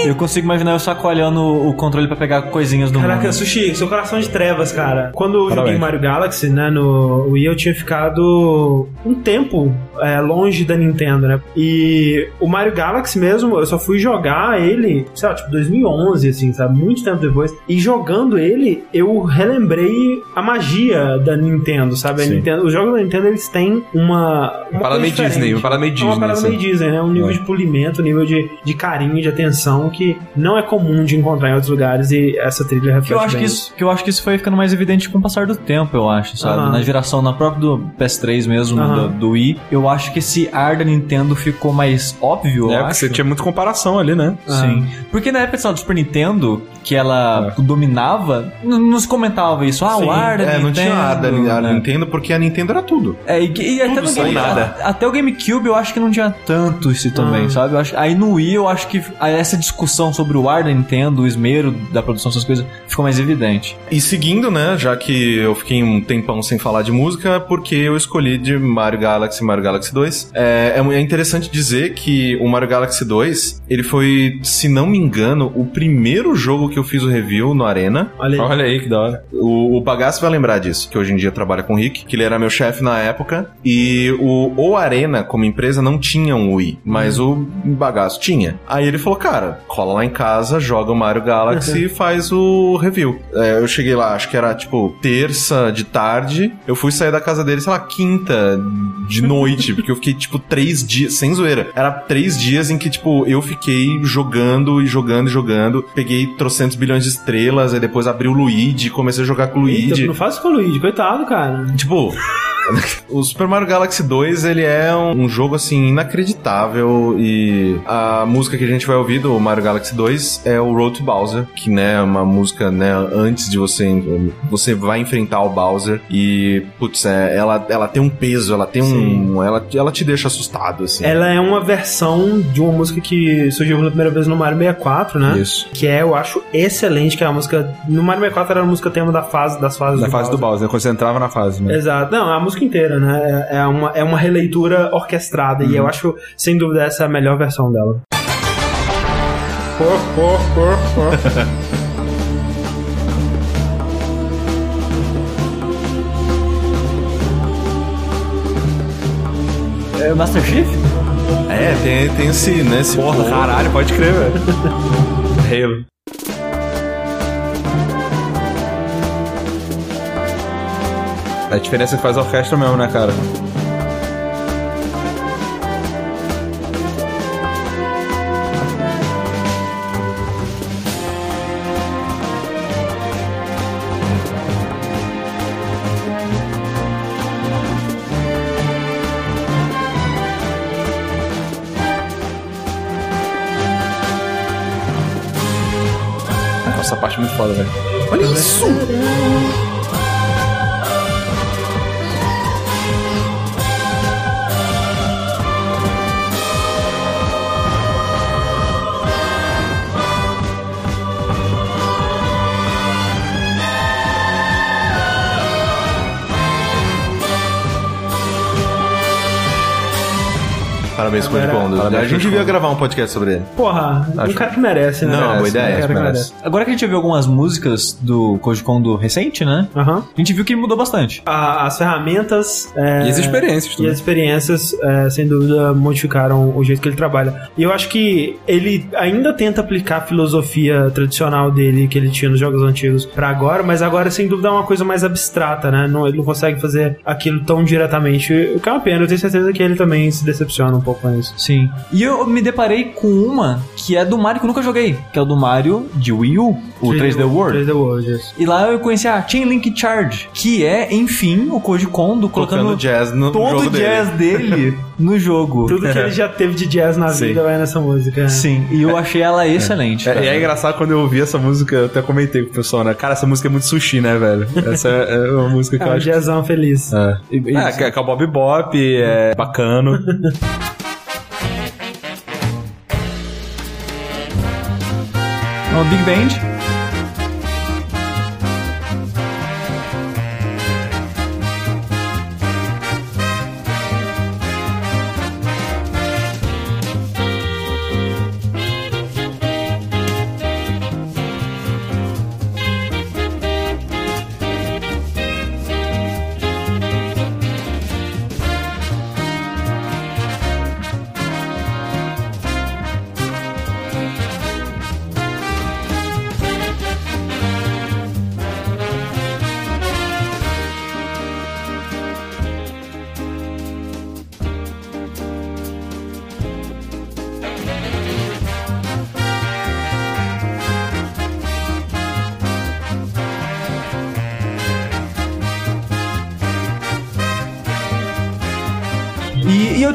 Eu consigo imaginar eu sacoalhando o controle pra pegar coisinhas do Caraca, mundo. Sushi, seu coração de trevas, cara. Quando eu joguei. Mario Galaxy, né, no Wii, eu tinha ficado um tempo é, longe da Nintendo, né? E o Mario Galaxy mesmo, eu só fui jogar ele, sei lá, tipo 2011, assim, sabe? Muito tempo depois. E jogando ele, eu relembrei a magia da Nintendo, sabe? Nintendo, os jogos da Nintendo, eles têm uma... uma parada coisa meio Disney, diferente. uma parada meio É uma Disney, parada assim. meio Disney, né? Um nível É. de polimento, um nível de, de carinho, de atenção que não é comum de encontrar em outros lugares e essa trilha reflete Que eu, acho bem que isso, que eu acho que isso foi ficando mais evidente com o passar do tempo, eu acho, sabe? Aham. Na geração, na própria do PS3 mesmo, Aham. do, do Wii, eu acho que esse ar da Nintendo ficou mais óbvio, eu É, porque acho. você tinha muita comparação ali, né? Sim. Porque na época sei do Super Nintendo, que ela dominava, n- não se comentava isso. Ah, Sim. o ar da É, não tinha nada a né? Nintendo, porque a Nintendo era tudo. É, e, e até, no Game, nada. a- até o GameCube eu acho que não tinha tanto isso também, sabe? Eu acho, aí no Wii eu acho que essa discussão discussão sobre o ar da Nintendo, o esmero da produção dessas coisas, ficou mais evidente. E seguindo, né, já que eu fiquei um tempão sem falar de música, porque eu escolhi de Mario Galaxy e Mario Galaxy 2. É, é é interessante dizer que o Mario Galaxy 2, ele foi, se não me engano, o primeiro jogo que eu fiz o review no Arena. Olha aí. Olha aí que da hora. O, o Bagaço vai lembrar disso, que hoje em dia trabalha com o Rick, que ele era meu chefe na época. E o, o Arena, como empresa, não tinha um Wii, mas o Bagaço tinha. Aí ele falou, cara, cola lá em casa, joga o Mario Galaxy e <laughs> faz o review. É, eu cheguei lá, acho que era tipo terça de tarde. Eu fui sair da casa dele, sei lá, quinta de <laughs> noite, porque eu fiquei tipo três dias, sem zoeira. Era três dias em que, tipo, eu fiquei jogando e jogando e jogando. Peguei trocentos bilhões de estrelas, aí depois abri o Luigi, comecei a jogar com o Eita, Luigi. não faz com o Luigi, coitado, cara. Tipo, <laughs> o Super Mario Galaxy 2, ele é um, um jogo, assim, inacreditável e a música que a gente vai ouvir do Mario Galaxy 2 é o Road to Bowser, que, né, é uma música, né, antes de você... Você vai enfrentar o Bowser e, putz, é, ela, ela tem um peso, ela tem um... Ela, ela te deixa assustado, assim. Ela é uma versão de uma música que surgiu pela primeira vez no Mario 64, né? Isso. Que é, eu acho, excelente, que é a música... No Mario 64 era a música tema da fase, das fases Na fase do Bowser, quando você entrava na fase, né? Exato. Não, a música inteira, né? É é uma, é uma releitura orquestrada. E eu acho, sem dúvida, essa é a melhor versão dela. <laughs> É Master Chief? É, tem, tem esse, né, esse Porra, caralho, pode crer, velho. <laughs> Halo. A diferença que faz a orquestra mesmo, né, cara? Essa parte é muito foda, velho. Olha isso! Parabéns, Code Kondo. Parabéns, A gente Code devia gravar um podcast sobre ele. Porra, um Acho- cara que merece, né? Não, Merece, boa ideia, um cara que merece. merece. Agora que a gente viu algumas músicas do Koji Kondo recente, né? A gente viu que ele mudou bastante. A- As ferramentas... é, E as experiências E também. as experiências, é, sem dúvida, modificaram o jeito que ele trabalha. E eu acho que ele ainda tenta aplicar a filosofia tradicional dele, que ele tinha nos jogos antigos, pra agora, mas agora, sem dúvida, é uma coisa mais abstrata, né? Não, ele não consegue fazer aquilo tão diretamente, o que é uma pena. Eu tenho certeza que ele também se decepciona um pouco com isso. Sim. E eu me deparei com uma que é do Mario que eu nunca joguei, que é o do Mario de Wii U, o 3D World. 3D World, isso. E lá eu conheci a Chain Link Charge, que é, enfim, o Koji Kondo colocando Colocando jazz no todo jogo o jazz dele <laughs> no jogo. Tudo que ele já teve de jazz na Sim. vida vai nessa música. né? Sim, e eu achei ela excelente. É, cara. e é engraçado quando eu ouvi essa música, eu até comentei com o pessoal, né? Cara, essa música é muito sushi, né, velho? Essa é, é uma música que É eu um acho. jazzão feliz. É, E- e- é, que é, que é o Bob Bop, é bacano. <laughs> Uma Big Band.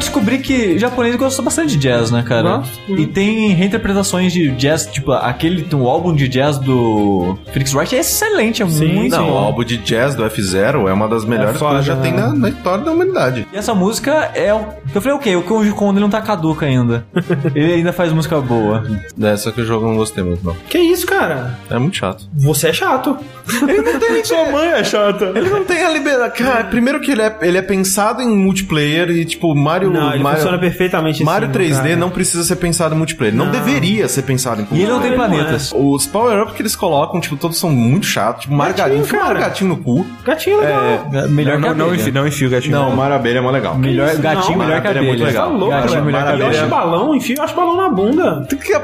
Descobri que japonês gosta bastante de jazz, né, cara? E tem reinterpretações de jazz, tipo, aquele o álbum de jazz do Felix Wright é excelente, é Sim, muito Não, o álbum de jazz do F0 é uma das melhores foda, coisas que já tem né? na, na história da humanidade. E essa música é. O- Eu falei, ok, o Koji Kondo ele não tá caduca ainda. <laughs> ele ainda faz música boa. Dessa que o jogo eu não gostei muito, não. Que isso, cara? É muito chato. Você é chato. <laughs> Sua mãe é chata. Ele não tem a liberdade. Cara, primeiro que ele é, ele é pensado em multiplayer e, tipo, Mario. Não, ele Mario, funciona perfeitamente Mario assim, 3D cara. não precisa ser pensado em multiplayer. Não, Não. deveria ser pensado em E ele não tem Não, ele não planetas. Os power-up que eles colocam, tipo, todos são muito chatos. Tipo, Mario Gatinho, Gatinho, cara. Gatinho no cu. Gatinho legal. É, melhor não, que não, enfio, não enfio o gatinho. Não, o Mario Abelha é mó legal. Melhor, gatinho Não, melhor Maravilha é muito legal. Tá louco, gatinho melhor que Yoshi balão, enfia Yoshi balão na bunda. Que-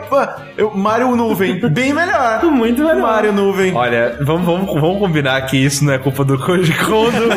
eu- Mario Nuvem, bem melhor. <laughs> Muito melhor. Mario Nuvem. Olha, vamos, vamos, vamos combinar que isso não é culpa do Koji Kondo. né?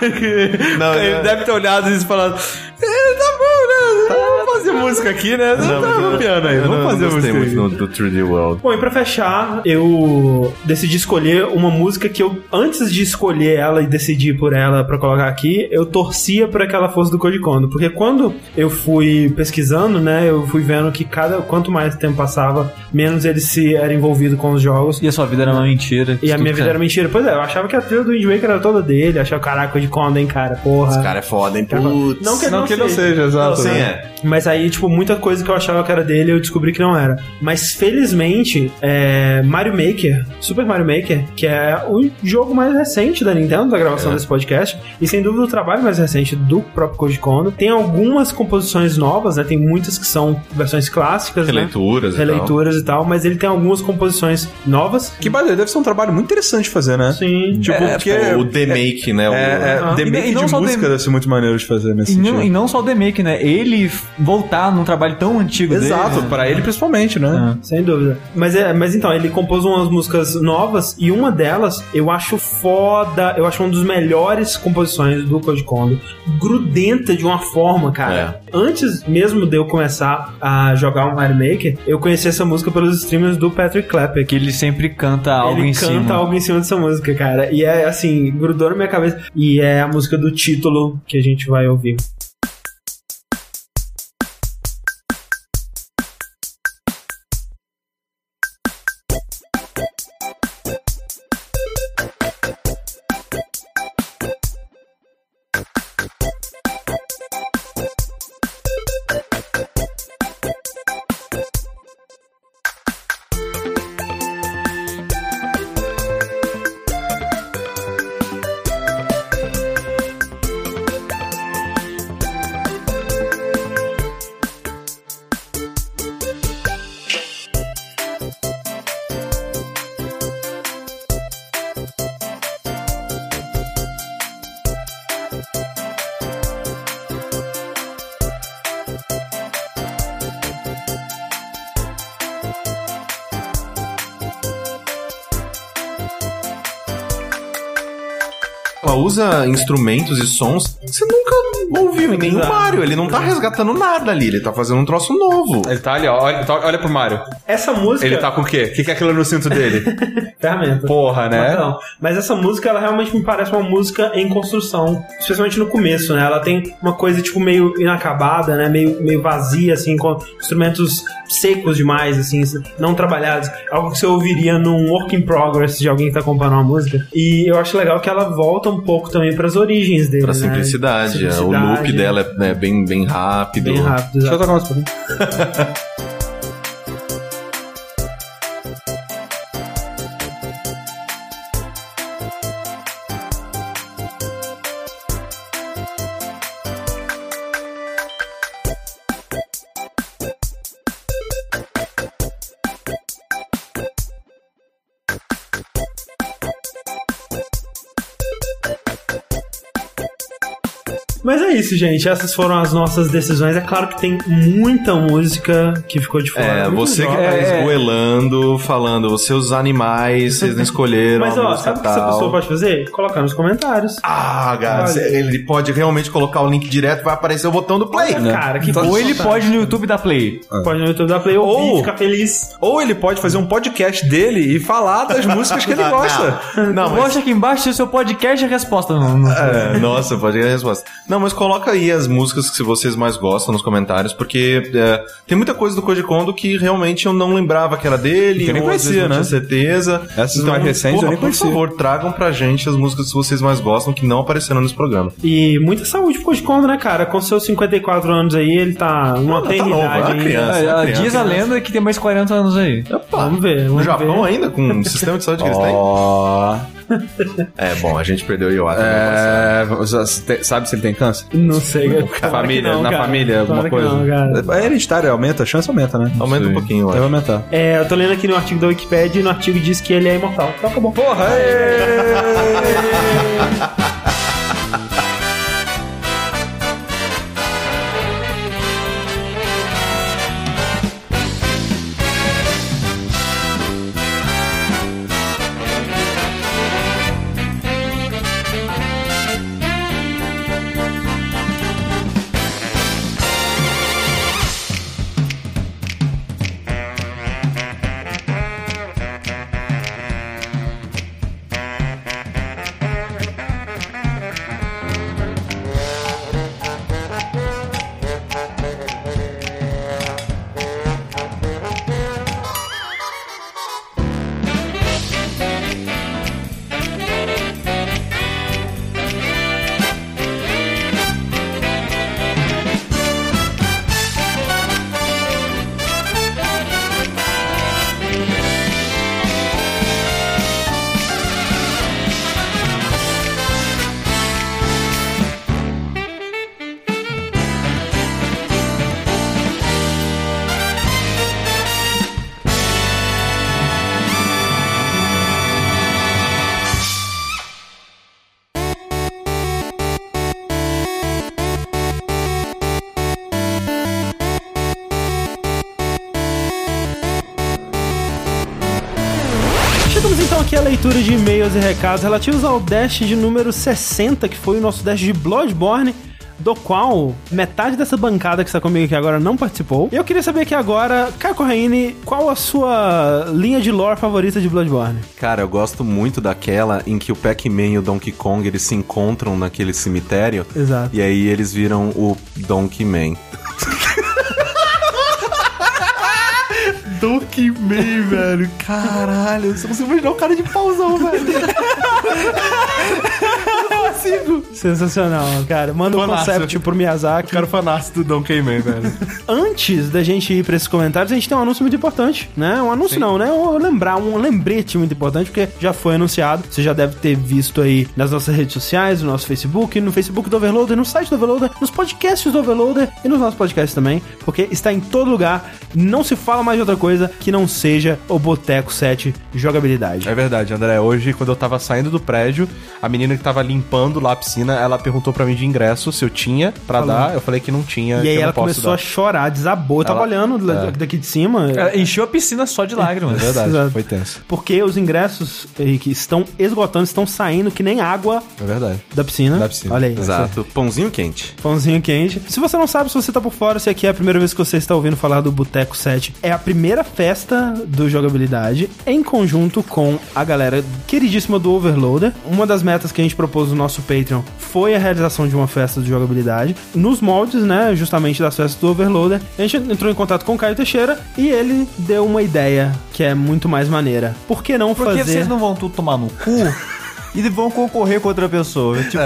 <laughs> Não, Ele é- deve ter olhado isso e falado: "É, tá bom, né? Vamos fazer música aqui, né? Não, tá no piano aí, vamos não, fazer não gostei música muito no, do 3D World. Bom, e pra fechar, eu decidi escolher uma música que eu, antes de escolher ela e decidir por ela pra colocar aqui, eu torcia pra que ela fosse do Code Kondo. Porque quando eu fui pesquisando, né, eu fui vendo que cada quanto mais tempo passava, menos ele se era envolvido com os jogos. E a sua vida era uma mentira. E a minha vida certo. era mentira. Pois é, eu achava que a trilha do Wind Waker era toda dele. Achava, caraca, Code Kondo, hein, cara, porra. Esse cara é foda, hein? Putz. Não que Não que não seja, exato. Sim, né? é. Mas aí, tipo, muita coisa que eu achava que era dele, eu descobri que não era. Mas felizmente, é, Mario Maker, Super Mario Maker, que é o jogo mais recente da Nintendo, da gravação desse podcast, e sem dúvida o trabalho mais recente do próprio Koji Kondo, tem algumas composições novas, né? Tem muitas que são versões clássicas, né? Releituras e tal. Releituras e tal, mas ele tem algumas composições novas. Que by deve ser um trabalho muito interessante de fazer, né? Sim. Tipo, É, porque. pô, o The Make, né? o- É, é. The E- Make e não de música The- deve ser muito maneiro de fazer nesse E sentido. não, e não só o The Make, né? Ele voltar num trabalho tão antigo Exato, dele. né? pra ele principalmente, né? Sem dúvida. Mas, é, mas então, ele compôs umas músicas novas e uma delas eu acho foda, eu acho uma das melhores composições do Koji Kondo. Grudenta de uma forma, cara. Antes mesmo de eu começar a jogar o Mario Maker, eu conheci essa música pelos streamers do Patrick Clapper. Que ele sempre canta algo ele em canta cima. algo em cima dessa música, cara. E é assim, grudou na minha cabeça. E é a música do título que a gente vai ouvir. Usa instrumentos e sons que você nunca ouviu em nenhum. Mario. Ele não tá resgatando nada ali, ele tá fazendo um troço novo. Ele tá ali, ó. Olha, olha pro Mario. Essa música. Ele tá com o quê? O que, que é aquilo no cinto dele? <laughs> Ferramenta. Porra, né? Não, mas essa música, ela realmente me parece uma música em construção, especialmente no começo, né? Ela tem uma coisa, tipo, meio inacabada, né? Meio, meio vazia, assim, com instrumentos secos demais, assim, não trabalhados. Algo que você ouviria num work in progress de alguém que tá compondo uma música. E eu acho legal que ela volta um pouco também pras origens dele, Pra né? simplicidade. O Simplicidade. loop dela é né, bem, bem rápido. Bem rápido, Deixa eu tocar uma <laughs> isso, gente. Essas foram as nossas decisões. É claro que tem muita música que ficou de fora. É, muito você que jovem. tá esgoelando, falando, os seus animais, vocês não escolheram Mas a ó, música sabe o que essa pessoa pode fazer? Colocar nos comentários. Ah, cara, cê- ele pode realmente colocar o link direto, vai aparecer o botão do play. Olha, cara, que Ou ele fantástico. pode no YouTube da Play. Pode no YouTube da Play ouvir, Ou- ficar feliz. Ou ele pode fazer um podcast dele e falar das <laughs> músicas que ele gosta. Não, mas Mostra aqui embaixo se o seu podcast é a resposta. No, no- É, nossa, pode ir a resposta. Não, Não, mas coloca aí as músicas que vocês mais gostam nos comentários, porque é, tem muita coisa do Koji Kondo que realmente eu não lembrava que era dele, Que eu nem conhecia, não né? tinha certeza. Então, Essas mais recentes eu nem por conhecia. favor, tragam pra gente as músicas que vocês mais gostam que não apareceram nesse programa. E muita saúde pro Koji Kondo, né, cara? Com seus 54 anos aí, ele tá uma tá novo, é eternidade criança. É, criança, diz a lenda que tem mais 40 anos aí. Vamos ver, No vamos Japão ver. ainda, com o sistema de saúde que eles têm? É, bom, a gente perdeu o Iwata. né, É, você sabe se ele tem câncer? Não sei, cara. Família, não, na cara. família, alguma Claro coisa. não, cara. É hereditário, aumenta, a chance aumenta, né? Aumenta um Sim. pouquinho, Deve acho. aumentar. É, eu tô lendo aqui no artigo da Wikipedia e no artigo diz que ele é imortal. Então acabou. Porra! <laughs> e-mails e recados relativos ao Dash de número 60, que foi o nosso Dash de Bloodborne. Do qual metade dessa bancada que está comigo aqui agora não participou. E eu queria saber aqui agora, Caio Corraine, qual a sua linha de lore favorita de Bloodborne? Cara, eu gosto muito daquela em que o Pac-Man e o Donkey Kong eles se encontram naquele cemitério. Exato. E aí eles viram o Donkey Man. Donkey Man, velho. Caralho, você conseguiu imaginar o cara de pauzão, velho. <laughs> Sensacional, cara. Manda um concept pro Miyazaki. Cara fanaço do Donkey Man, velho. Antes da gente ir pra esses comentários, a gente tem um anúncio muito importante, né? Um anúncio não, né? Um lembrar, um lembrete muito importante, porque já foi anunciado. Você já deve ter visto aí nas nossas redes sociais, no nosso Facebook, no Facebook do Overloader, no site do Overloader, nos podcasts do Overloader e nos nossos podcasts também, porque está em todo lugar. Não se fala mais de outra coisa que não seja o Boteco 7 jogabilidade. É verdade, André. Hoje, quando eu tava saindo do prédio, a menina que tava limpando lá a piscina, ela perguntou pra mim de ingresso se eu tinha pra dar. Eu falei que não tinha. E que aí eu não ela posso começou a dar. chorar, desabou. Eu tava Ela- olhando é. daqui de cima. Ela encheu a piscina só de lágrimas. É verdade, Exato. foi tenso. Porque os ingressos eh, que estão esgotando, estão saindo que nem água É verdade. da piscina. Da piscina. Olha aí. Exato. Pãozinho quente. Pãozinho quente. Se você não sabe, se você tá por fora, se aqui é a primeira vez que você está ouvindo falar do Boteco 7, é a primeira festa do jogabilidade em conjunto com a galera queridíssima do Overloader. Uma das metas que a gente propôs no nosso Patreon foi a realização de uma festa de jogabilidade nos moldes, né, justamente das festas do Overloader. A gente entrou em contato com o Caio Teixeira e ele deu uma ideia que é muito mais maneira. Por que não fazer vocês não vão tudo tomar no cu <laughs> e vão concorrer com outra pessoa? Tipo,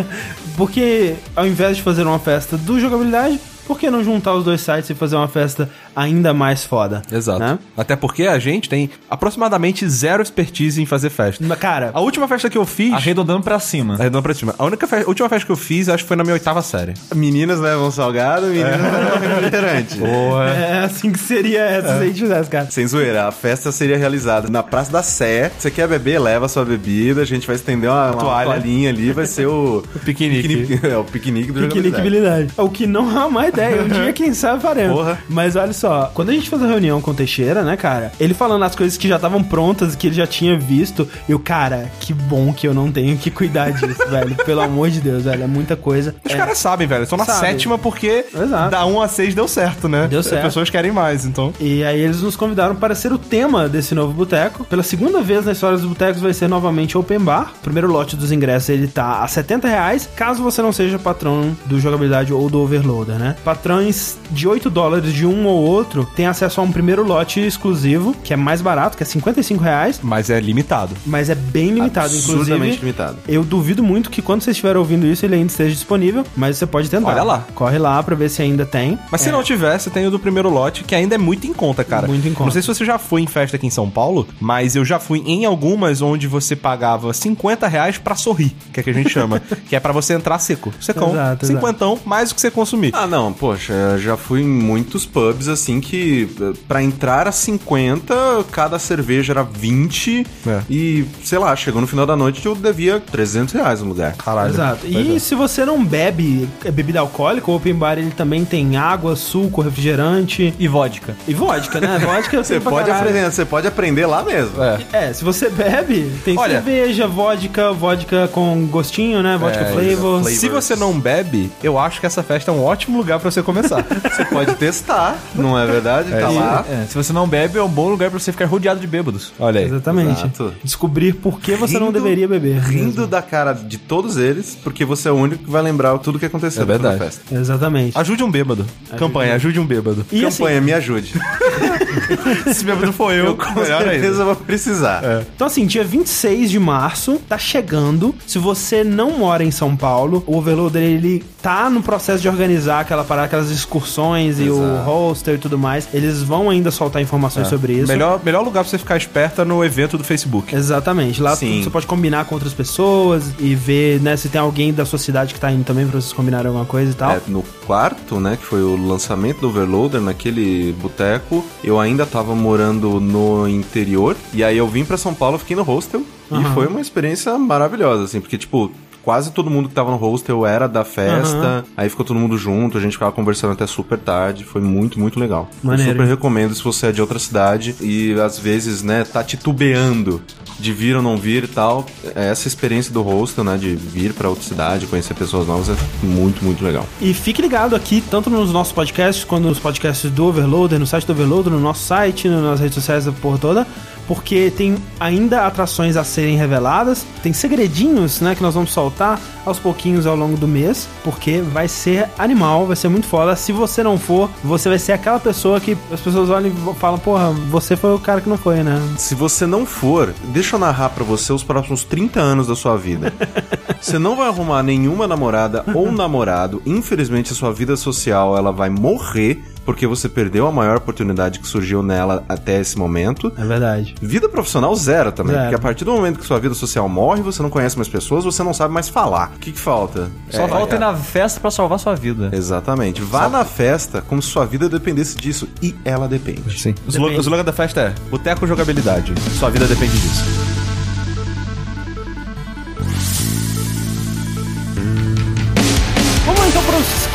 <laughs> Porque ao invés de fazer uma festa do jogabilidade, por que não juntar os dois sites e fazer uma festa ainda mais foda? Exato. Né? Até porque a gente tem aproximadamente zero expertise em fazer festa. Cara, A última festa que eu fiz. arredondando pra cima. Arredondando pra cima. A única fe- a última festa que eu fiz, acho que foi na minha oitava série. Meninas levam salgado, meninas levam refrigerante. Boa. é assim que seria essa se a gente fizesse, cara. Sem zoeira, a festa seria realizada na Praça da Sé. Você quer beber, leva sua bebida. A gente vai estender uma, uma Toalha. toalhinha ali, vai ser o, <laughs> piquenique. <laughs> É, o piquenique do jogabilidade. Piqueniqueabilidade. O que não é uma má ideia. ideia. Um <laughs> dia, quem sabe, faremos. Porra. Mas olha só, quando a gente fez a reunião com o Teixeira, né, cara? Ele falando as coisas que já estavam prontas, que ele já tinha visto. E o cara, que bom que eu não tenho que cuidar disso, <laughs> velho. Pelo amor de Deus, velho. É muita coisa. Os É, caras sabem, velho. Estão na Sabe. sétima porque Exato. da 1 a 6 deu certo, né? Deu As certo. pessoas querem mais, então. E aí eles nos convidaram para ser o tema desse novo boteco. Pela segunda vez na história dos botecos vai ser novamente open bar. O primeiro lote dos ingressos ele tá a 70 reais, caso você não seja patrão do jogabilidade ou do overloader, né? Patrões de 8 dólares de um ou outro têm acesso a um primeiro lote exclusivo, que é mais barato, que é 55 reais, Mas é limitado. mas é bem limitado, Absurdamente inclusive. limitado. Eu duvido muito que quando você estiver ouvindo isso ele ainda esteja disponível, mas você pode tentar. Olha lá. Corre lá pra ver se ainda tem. Mas se É. não tivesse, tem o do primeiro lote, que ainda é muito em conta, cara. Muito em conta. Não sei se você já foi em festa aqui em São Paulo, mas eu já fui em algumas onde você pagava 50 reais pra sorrir, que é que a gente chama. <laughs> que é pra você entrar seco. Secão. Exato, exato. Cinquentão, mais o que você consumir. Ah, não, poxa, eu já fui em muitos pubs assim que eh, pra entrar a 50, cada cerveja era 20 É. e, sei lá, chegou no final da noite eu devia 300 reais no lugar. Caralho. Exato. Pois E é. se você não bebe é, bebida alcoólica, o open bar ele também tem água, suco, refrigerante E vodka. e vodka, né? <laughs> Vodka Você pode, aprender, você pode aprender lá mesmo. É. É, se você bebe, tem Olha- cerveja, vodka, vodka com gostinho, né? Vodka É, flavor. Se você não bebe, eu acho que essa festa é um ótimo lugar pra você começar. <laughs> Você pode testar, não é verdade? tá isso. lá. É, se você não bebe, é um bom lugar pra você ficar rodeado de bêbados. Olha aí. Exatamente. Exato. Descobrir por que você não Rindo- deveria beber. Rindo da cara de todos eles, porque você é o único que vai lembrar tudo que aconteceu É verdade. festa. Exatamente. Ajude um bêbado. Campanha, ajude um bêbado. E assim, Campanha, me ajude. <laughs> <laughs> Esse bêbado foi eu, Com melhor ainda. certeza vou precisar. Então, assim, dia 26 de março, tá chegando. Se você não mora em São Paulo, o Overloader, ele tá no processo de organizar aquela parada, aquelas excursões e o Exato. roster e tudo mais. Eles vão ainda soltar informações sobre isso. Melhor, melhor lugar pra você ficar esperto é no evento do Facebook. Exatamente. Lá Sim. você pode combinar com outras pessoas e ver, né, se tem alguém da sua cidade que tá indo também pra vocês combinarem alguma coisa e tal. É, no quarto, né, que foi o lançamento do Overloader naquele boteco, eu ainda tava morando no interior, e aí eu vim pra São Paulo, fiquei no hostel, Aham. e foi uma experiência maravilhosa, assim, porque, tipo, quase todo mundo que tava no hostel era da festa, Aham. aí ficou todo mundo junto, a gente ficava conversando até super tarde, foi muito, muito legal. Maneiro. Eu super recomendo se você é de outra cidade e às vezes, né, tá titubeando de vir ou não vir e tal, essa experiência do hostel, né, de vir pra outra cidade, conhecer pessoas novas, é muito, muito legal. E fique ligado aqui, tanto nos nossos podcasts, quanto nos podcasts do Overloader, no site do Overloader, no nosso site, nas redes sociais da porra toda, porque tem ainda atrações a serem reveladas, tem segredinhos, né, que nós vamos soltar aos pouquinhos ao longo do mês, porque vai ser animal, vai ser muito foda. Se você não for, você vai ser aquela pessoa que as pessoas olham e falam, porra, você foi o cara que não foi, né? Se você não for, deixa eu narrar pra você os próximos 30 anos da sua vida. <laughs> você não vai arrumar nenhuma namorada ou namorado. Infelizmente, a sua vida social ela vai morrer porque você perdeu a maior oportunidade que surgiu nela até esse momento. É verdade. Vida profissional zero também, Zero. porque a partir do momento que sua vida social morre, você não conhece mais pessoas, você não sabe mais falar. O que, que falta? Só É, volta é, na festa pra salvar sua vida. Exatamente. Vá na festa como se sua vida dependesse disso. E ela depende. Sim. O slogan, Depende. o slogan da festa é Boteco Jogabilidade. Sua vida depende disso.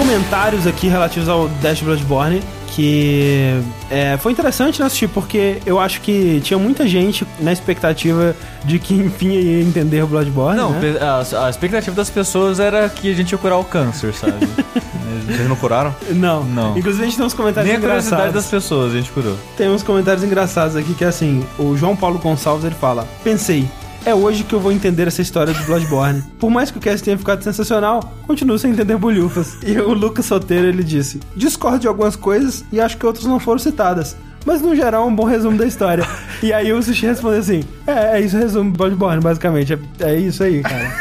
Comentários aqui relativos ao Dash Bloodborne. Que é, foi interessante né, assistir, porque eu acho que tinha muita gente na expectativa de que enfim ia entender o Bloodborne. Não, né? a, a expectativa das pessoas era que a gente ia curar o câncer, sabe? <laughs> Vocês não curaram? não. Não. Inclusive a gente tem uns comentários Nem a curiosidade engraçados. das pessoas a gente curou. Tem uns comentários engraçados aqui que é assim: o João Paulo Gonçalves ele fala: Pensei. É hoje que eu vou entender essa história do Bloodborne. Por mais que o cast tenha ficado sensacional, continuo sem entender bolhufas. E o Lucas Soteiro ele disse: Discordo de algumas coisas e acho que outras não foram citadas. Mas no geral é um bom resumo da história. <laughs> e aí o Sushi respondeu assim: É, é isso o resumo do Bloodborne, basicamente. É, é isso aí, cara.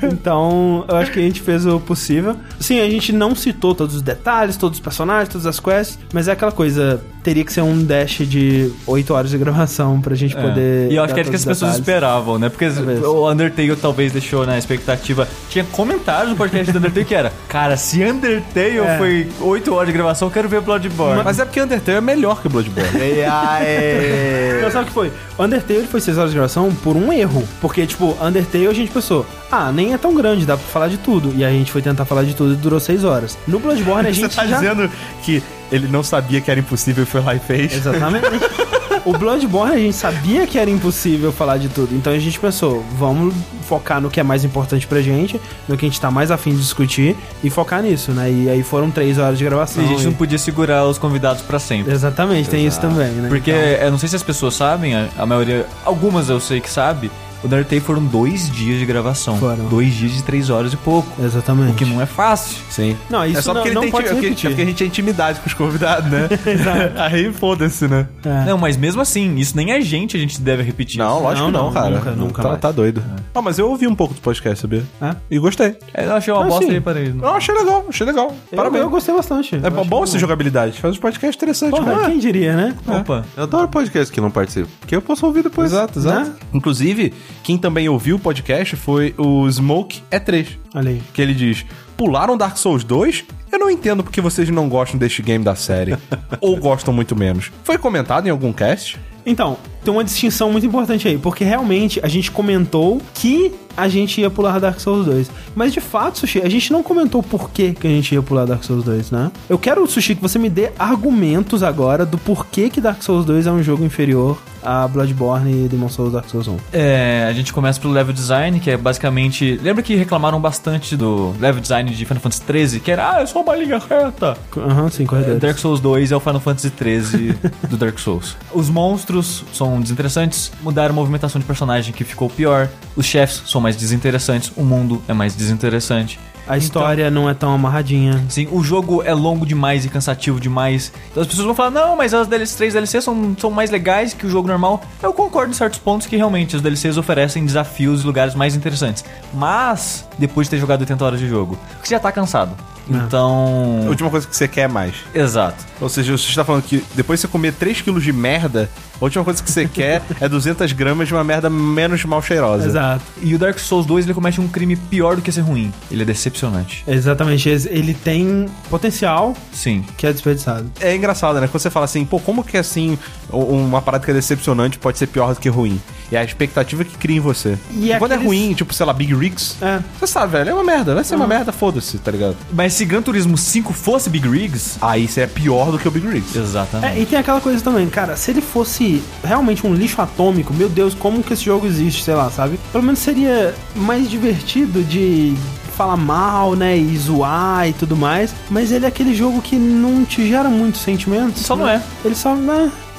<laughs> então, eu acho que a gente fez o possível. Sim, a gente não citou todos os detalhes, todos os personagens, todas as quests, mas é aquela coisa, teria que ser um dash de 8 horas de gravação pra gente poder. E eu acho que era o que as pessoas detalhes. esperavam, né? Porque Talvez. o Undertale talvez deixou na expectativa. Tinha comentários no podcast do Undertale que era: Cara, se Undertale É. foi 8 horas de gravação, eu quero ver Bloodborne. Mas é porque Undertale é melhor que Bloodborne. E aí? Não, sabe o que foi? Undertale foi 6 horas de gravação por um erro. Porque, tipo, Undertale a gente pensou, ah, nem é tão grande, dá pra falar de tudo. E a gente foi tentar falar de tudo e durou 6 horas. No Bloodborne a <laughs> Você gente tá já... dizendo que ele não sabia que era impossível e foi lá e fez? Exatamente. <laughs> o Bloodborne a gente sabia que era impossível falar de tudo. Então a gente pensou, vamos focar no que é mais importante pra gente, no que a gente tá mais afim de discutir e focar nisso, né? E aí foram 3 horas de gravação. E a gente e- não podia segurar os convidados pra sempre. Exatamente, tem isso também, né? Porque Então- eu não sei se as pessoas sabem, a, a maioria, algumas eu sei que sabe, o Undertale foram dois dias de gravação. Foram. Dois dias de três horas e pouco. Exatamente. O que não é fácil. Sim. Não, isso é só não- porque, não ele tem pode é porque- repetir. é porque a gente tem intimidade com os convidados, né? <laughs> Aí foda-se, né? É. Não, mas mesmo assim, isso nem a gente a gente deve repetir. Não, lógico que Não, não, não, cara. nunca, nunca tá, mais. tá doido. Ah, mas eu ouvi um pouco do podcast, sabia? É? E gostei. Eu achei uma Ah, bosta sim. aí para ele. Eu achei legal, achei legal. Eu- Parabéns. Eu, gostei bastante. É bom essa jogabilidade. Faz um podcast interessante, Porra, cara. quem diria, né? Opa. Eu adoro podcast que não participo, porque eu posso ouvir depois. Exato, exato. Né? Inclusive, quem também ouviu o podcast foi o Smoke E3. Olha aí. Que ele diz: Pularam Dark Souls 2? Eu não entendo porque vocês não gostam deste game da série. <laughs> ou gostam muito menos. Foi comentado em algum cast? Então, tem uma distinção muito importante aí, porque realmente a gente comentou que a gente ia pular Dark Souls 2. Mas de fato, Sushi, a gente não comentou por que, que a gente ia pular Dark Souls 2, né? Eu quero, Sushi, que você me dê argumentos agora do porquê que Dark Souls 2 é um jogo inferior a Bloodborne e Demon Souls Dark Souls 1. É, a gente começa pelo level design, que é basicamente. Lembra que reclamaram bastante do level design de Final Fantasy XIII, que era, ah, é só uma linha reta. Aham, sim, corredor. Dark Souls 2 é o Final Fantasy XIII <laughs> do Dark Souls. Os monstros são desinteressantes, mudaram a movimentação de personagem que ficou pior, os chefes são mais desinteressantes, o mundo é mais desinteressante. A história não é tão amarradinha. Sim, o jogo é longo demais e cansativo demais. Então as pessoas vão falar, não, mas as DLC, três DLCs são, são mais legais que o jogo normal. Eu concordo em certos pontos que realmente as DLCs oferecem desafios e lugares mais interessantes. Mas, depois de ter jogado 80 horas de jogo, você já tá cansado. É. Então. A última coisa que você quer é mais. Exato. Ou seja, você está falando que depois de você comer 3kg de merda, a última coisa que você quer é 200 gramas de uma merda menos mal cheirosa. Exato. E o Dark Souls 2 ele comete um crime pior do que ser ruim. Ele é decepcionante. Exatamente. Ele tem potencial Sim. que é desperdiçado. É engraçado, né? Quando você fala assim, pô, como que assim, uma parada que é decepcionante pode ser pior do que ruim? E a expectativa que cria em você. E quando é aqueles- ruim, tipo, sei lá, Big Rigs, É. você sabe, velho, é uma merda, vai ser uma merda, foda-se, tá ligado? Mas se Gran Turismo 5 fosse Big Rigs. Aí você é pior do que o Big Rigs. Exatamente. É, e tem aquela coisa também, cara, se ele fosse realmente um lixo atômico, meu Deus, como que esse jogo existe, sei lá, sabe? Pelo menos seria mais divertido de falar mal, né, e zoar e tudo mais, mas ele é aquele jogo que não te gera muitos sentimentos. Só não né? é. Ele só...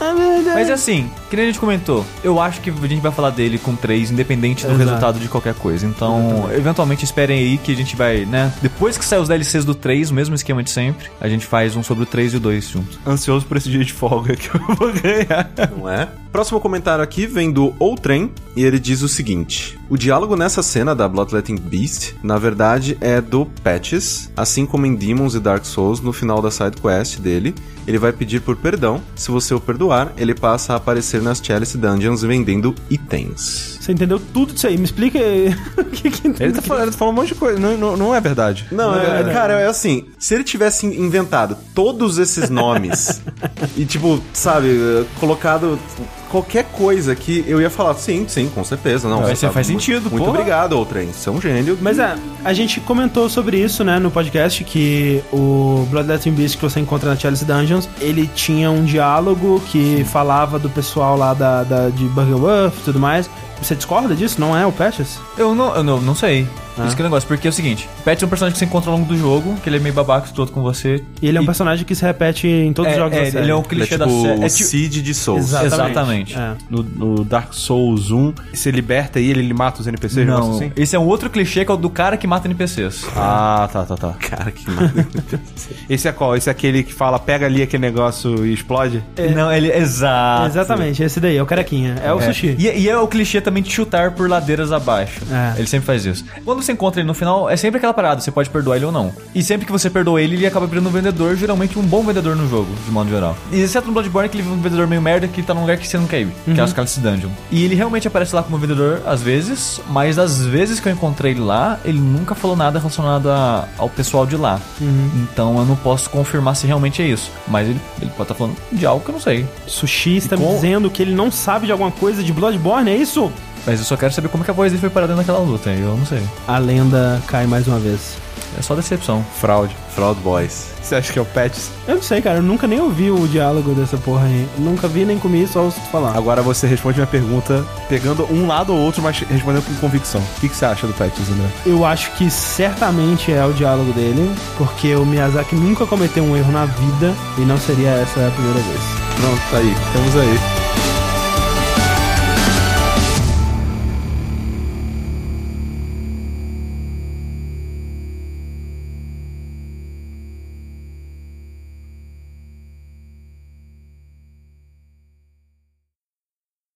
É, é, Mas assim, que nem a gente comentou, eu acho que a gente vai falar dele com 3, independente do Exato. resultado de qualquer coisa. Então, eventualmente esperem aí que a gente vai, né? Depois que sair os DLCs do 3, o mesmo esquema de sempre, a gente faz um sobre o 3 e o 2 junto. Ansioso por esse dia de folga que eu vou ganhar. Não é? Próximo comentário aqui vem do Outrem e ele diz o seguinte: O diálogo nessa cena da Bloodletting Beast, na verdade, é do Patches, assim como em Demons e Dark Souls, no final da side quest dele, ele vai pedir por perdão. Se você o perdoar, ele passa a aparecer nas Chalice Dungeons vendendo itens. Você entendeu tudo disso aí? Me explica <laughs> o que que... Ele tá falando, ele tá falando um monte de coisa, não, não, não é verdade. Não, é é, verdade. cara, é assim, se ele tivesse inventado todos esses nomes <laughs> e, tipo, sabe, colocado qualquer coisa que eu ia falar, sim, sim, com certeza, não. Mas você tá faz muito- sentido, Muito porra. obrigado, Outrem, você é um gênio. Mas é, a gente comentou sobre isso, né, no podcast, que o Bloodletting Beast que você encontra na Chalice Dungeons, ele tinha um diálogo que falava do pessoal lá da, da, de Buggerworth e tudo mais. Você discorda disso? Não é o Patches? Eu não, eu não, não sei. Ah. Isso que é o negócio, porque é o seguinte: Pet é um personagem que você encontra ao longo do jogo, que ele é meio babaca, escroto com você. E ele é um personagem que se repete em todos É, os jogos é, da série. ele é um Ele é clichê tipo da série. É tipo- Cid de Souls. Exatamente. É. No, no Dark Souls 1, você liberta ele, ele mata os NPCs, Não, assim? esse é um outro clichê que é o do cara que mata NPCs. Ah, tá, tá, tá. <laughs> Cara, que merda. <laughs> Esse é qual? Esse é aquele que fala, pega ali aquele negócio e explode? Não, ele. Exato. Exatamente, esse daí, é o carequinha. É o É. sushi. E, e é o clichê também basicamente chutar por ladeiras abaixo. É. Ele sempre faz isso. Quando você encontra ele no final, é sempre aquela parada, você pode perdoar ele ou não. E sempre que você perdoa ele, ele acaba virando um vendedor, geralmente um bom vendedor no jogo, de modo geral. E exceto no Bloodborne, que ele é um vendedor meio merda que tá num lugar que você não quer ir, que é os Cálices Dungeon. E ele realmente aparece lá como vendedor às vezes, mas das vezes que eu encontrei ele lá, ele nunca falou nada relacionado a- ao pessoal de lá. Então eu não posso confirmar se realmente é isso. Mas ele, ele pode estar falando de algo que eu não sei. Sushi está me com- dizendo que ele não sabe de alguma coisa de Bloodborne, é isso? Mas eu só quero saber como é que a voz dele foi parada naquela luta, eu não sei. A lenda cai mais uma vez. É só decepção. Fraude. Fraud Boys. Você acha que é o Pets? Eu não sei, cara, eu nunca nem ouvi o diálogo dessa porra aí. Nunca vi nem comi, só ouço falar. Agora você responde minha pergunta pegando um lado ou outro, mas respondendo com convicção. O que, que você acha do Pets, André? Eu acho que certamente é o diálogo dele, porque o Miyazaki nunca cometeu um erro na vida e não seria essa a primeira vez. Pronto, tá aí. Temos aí.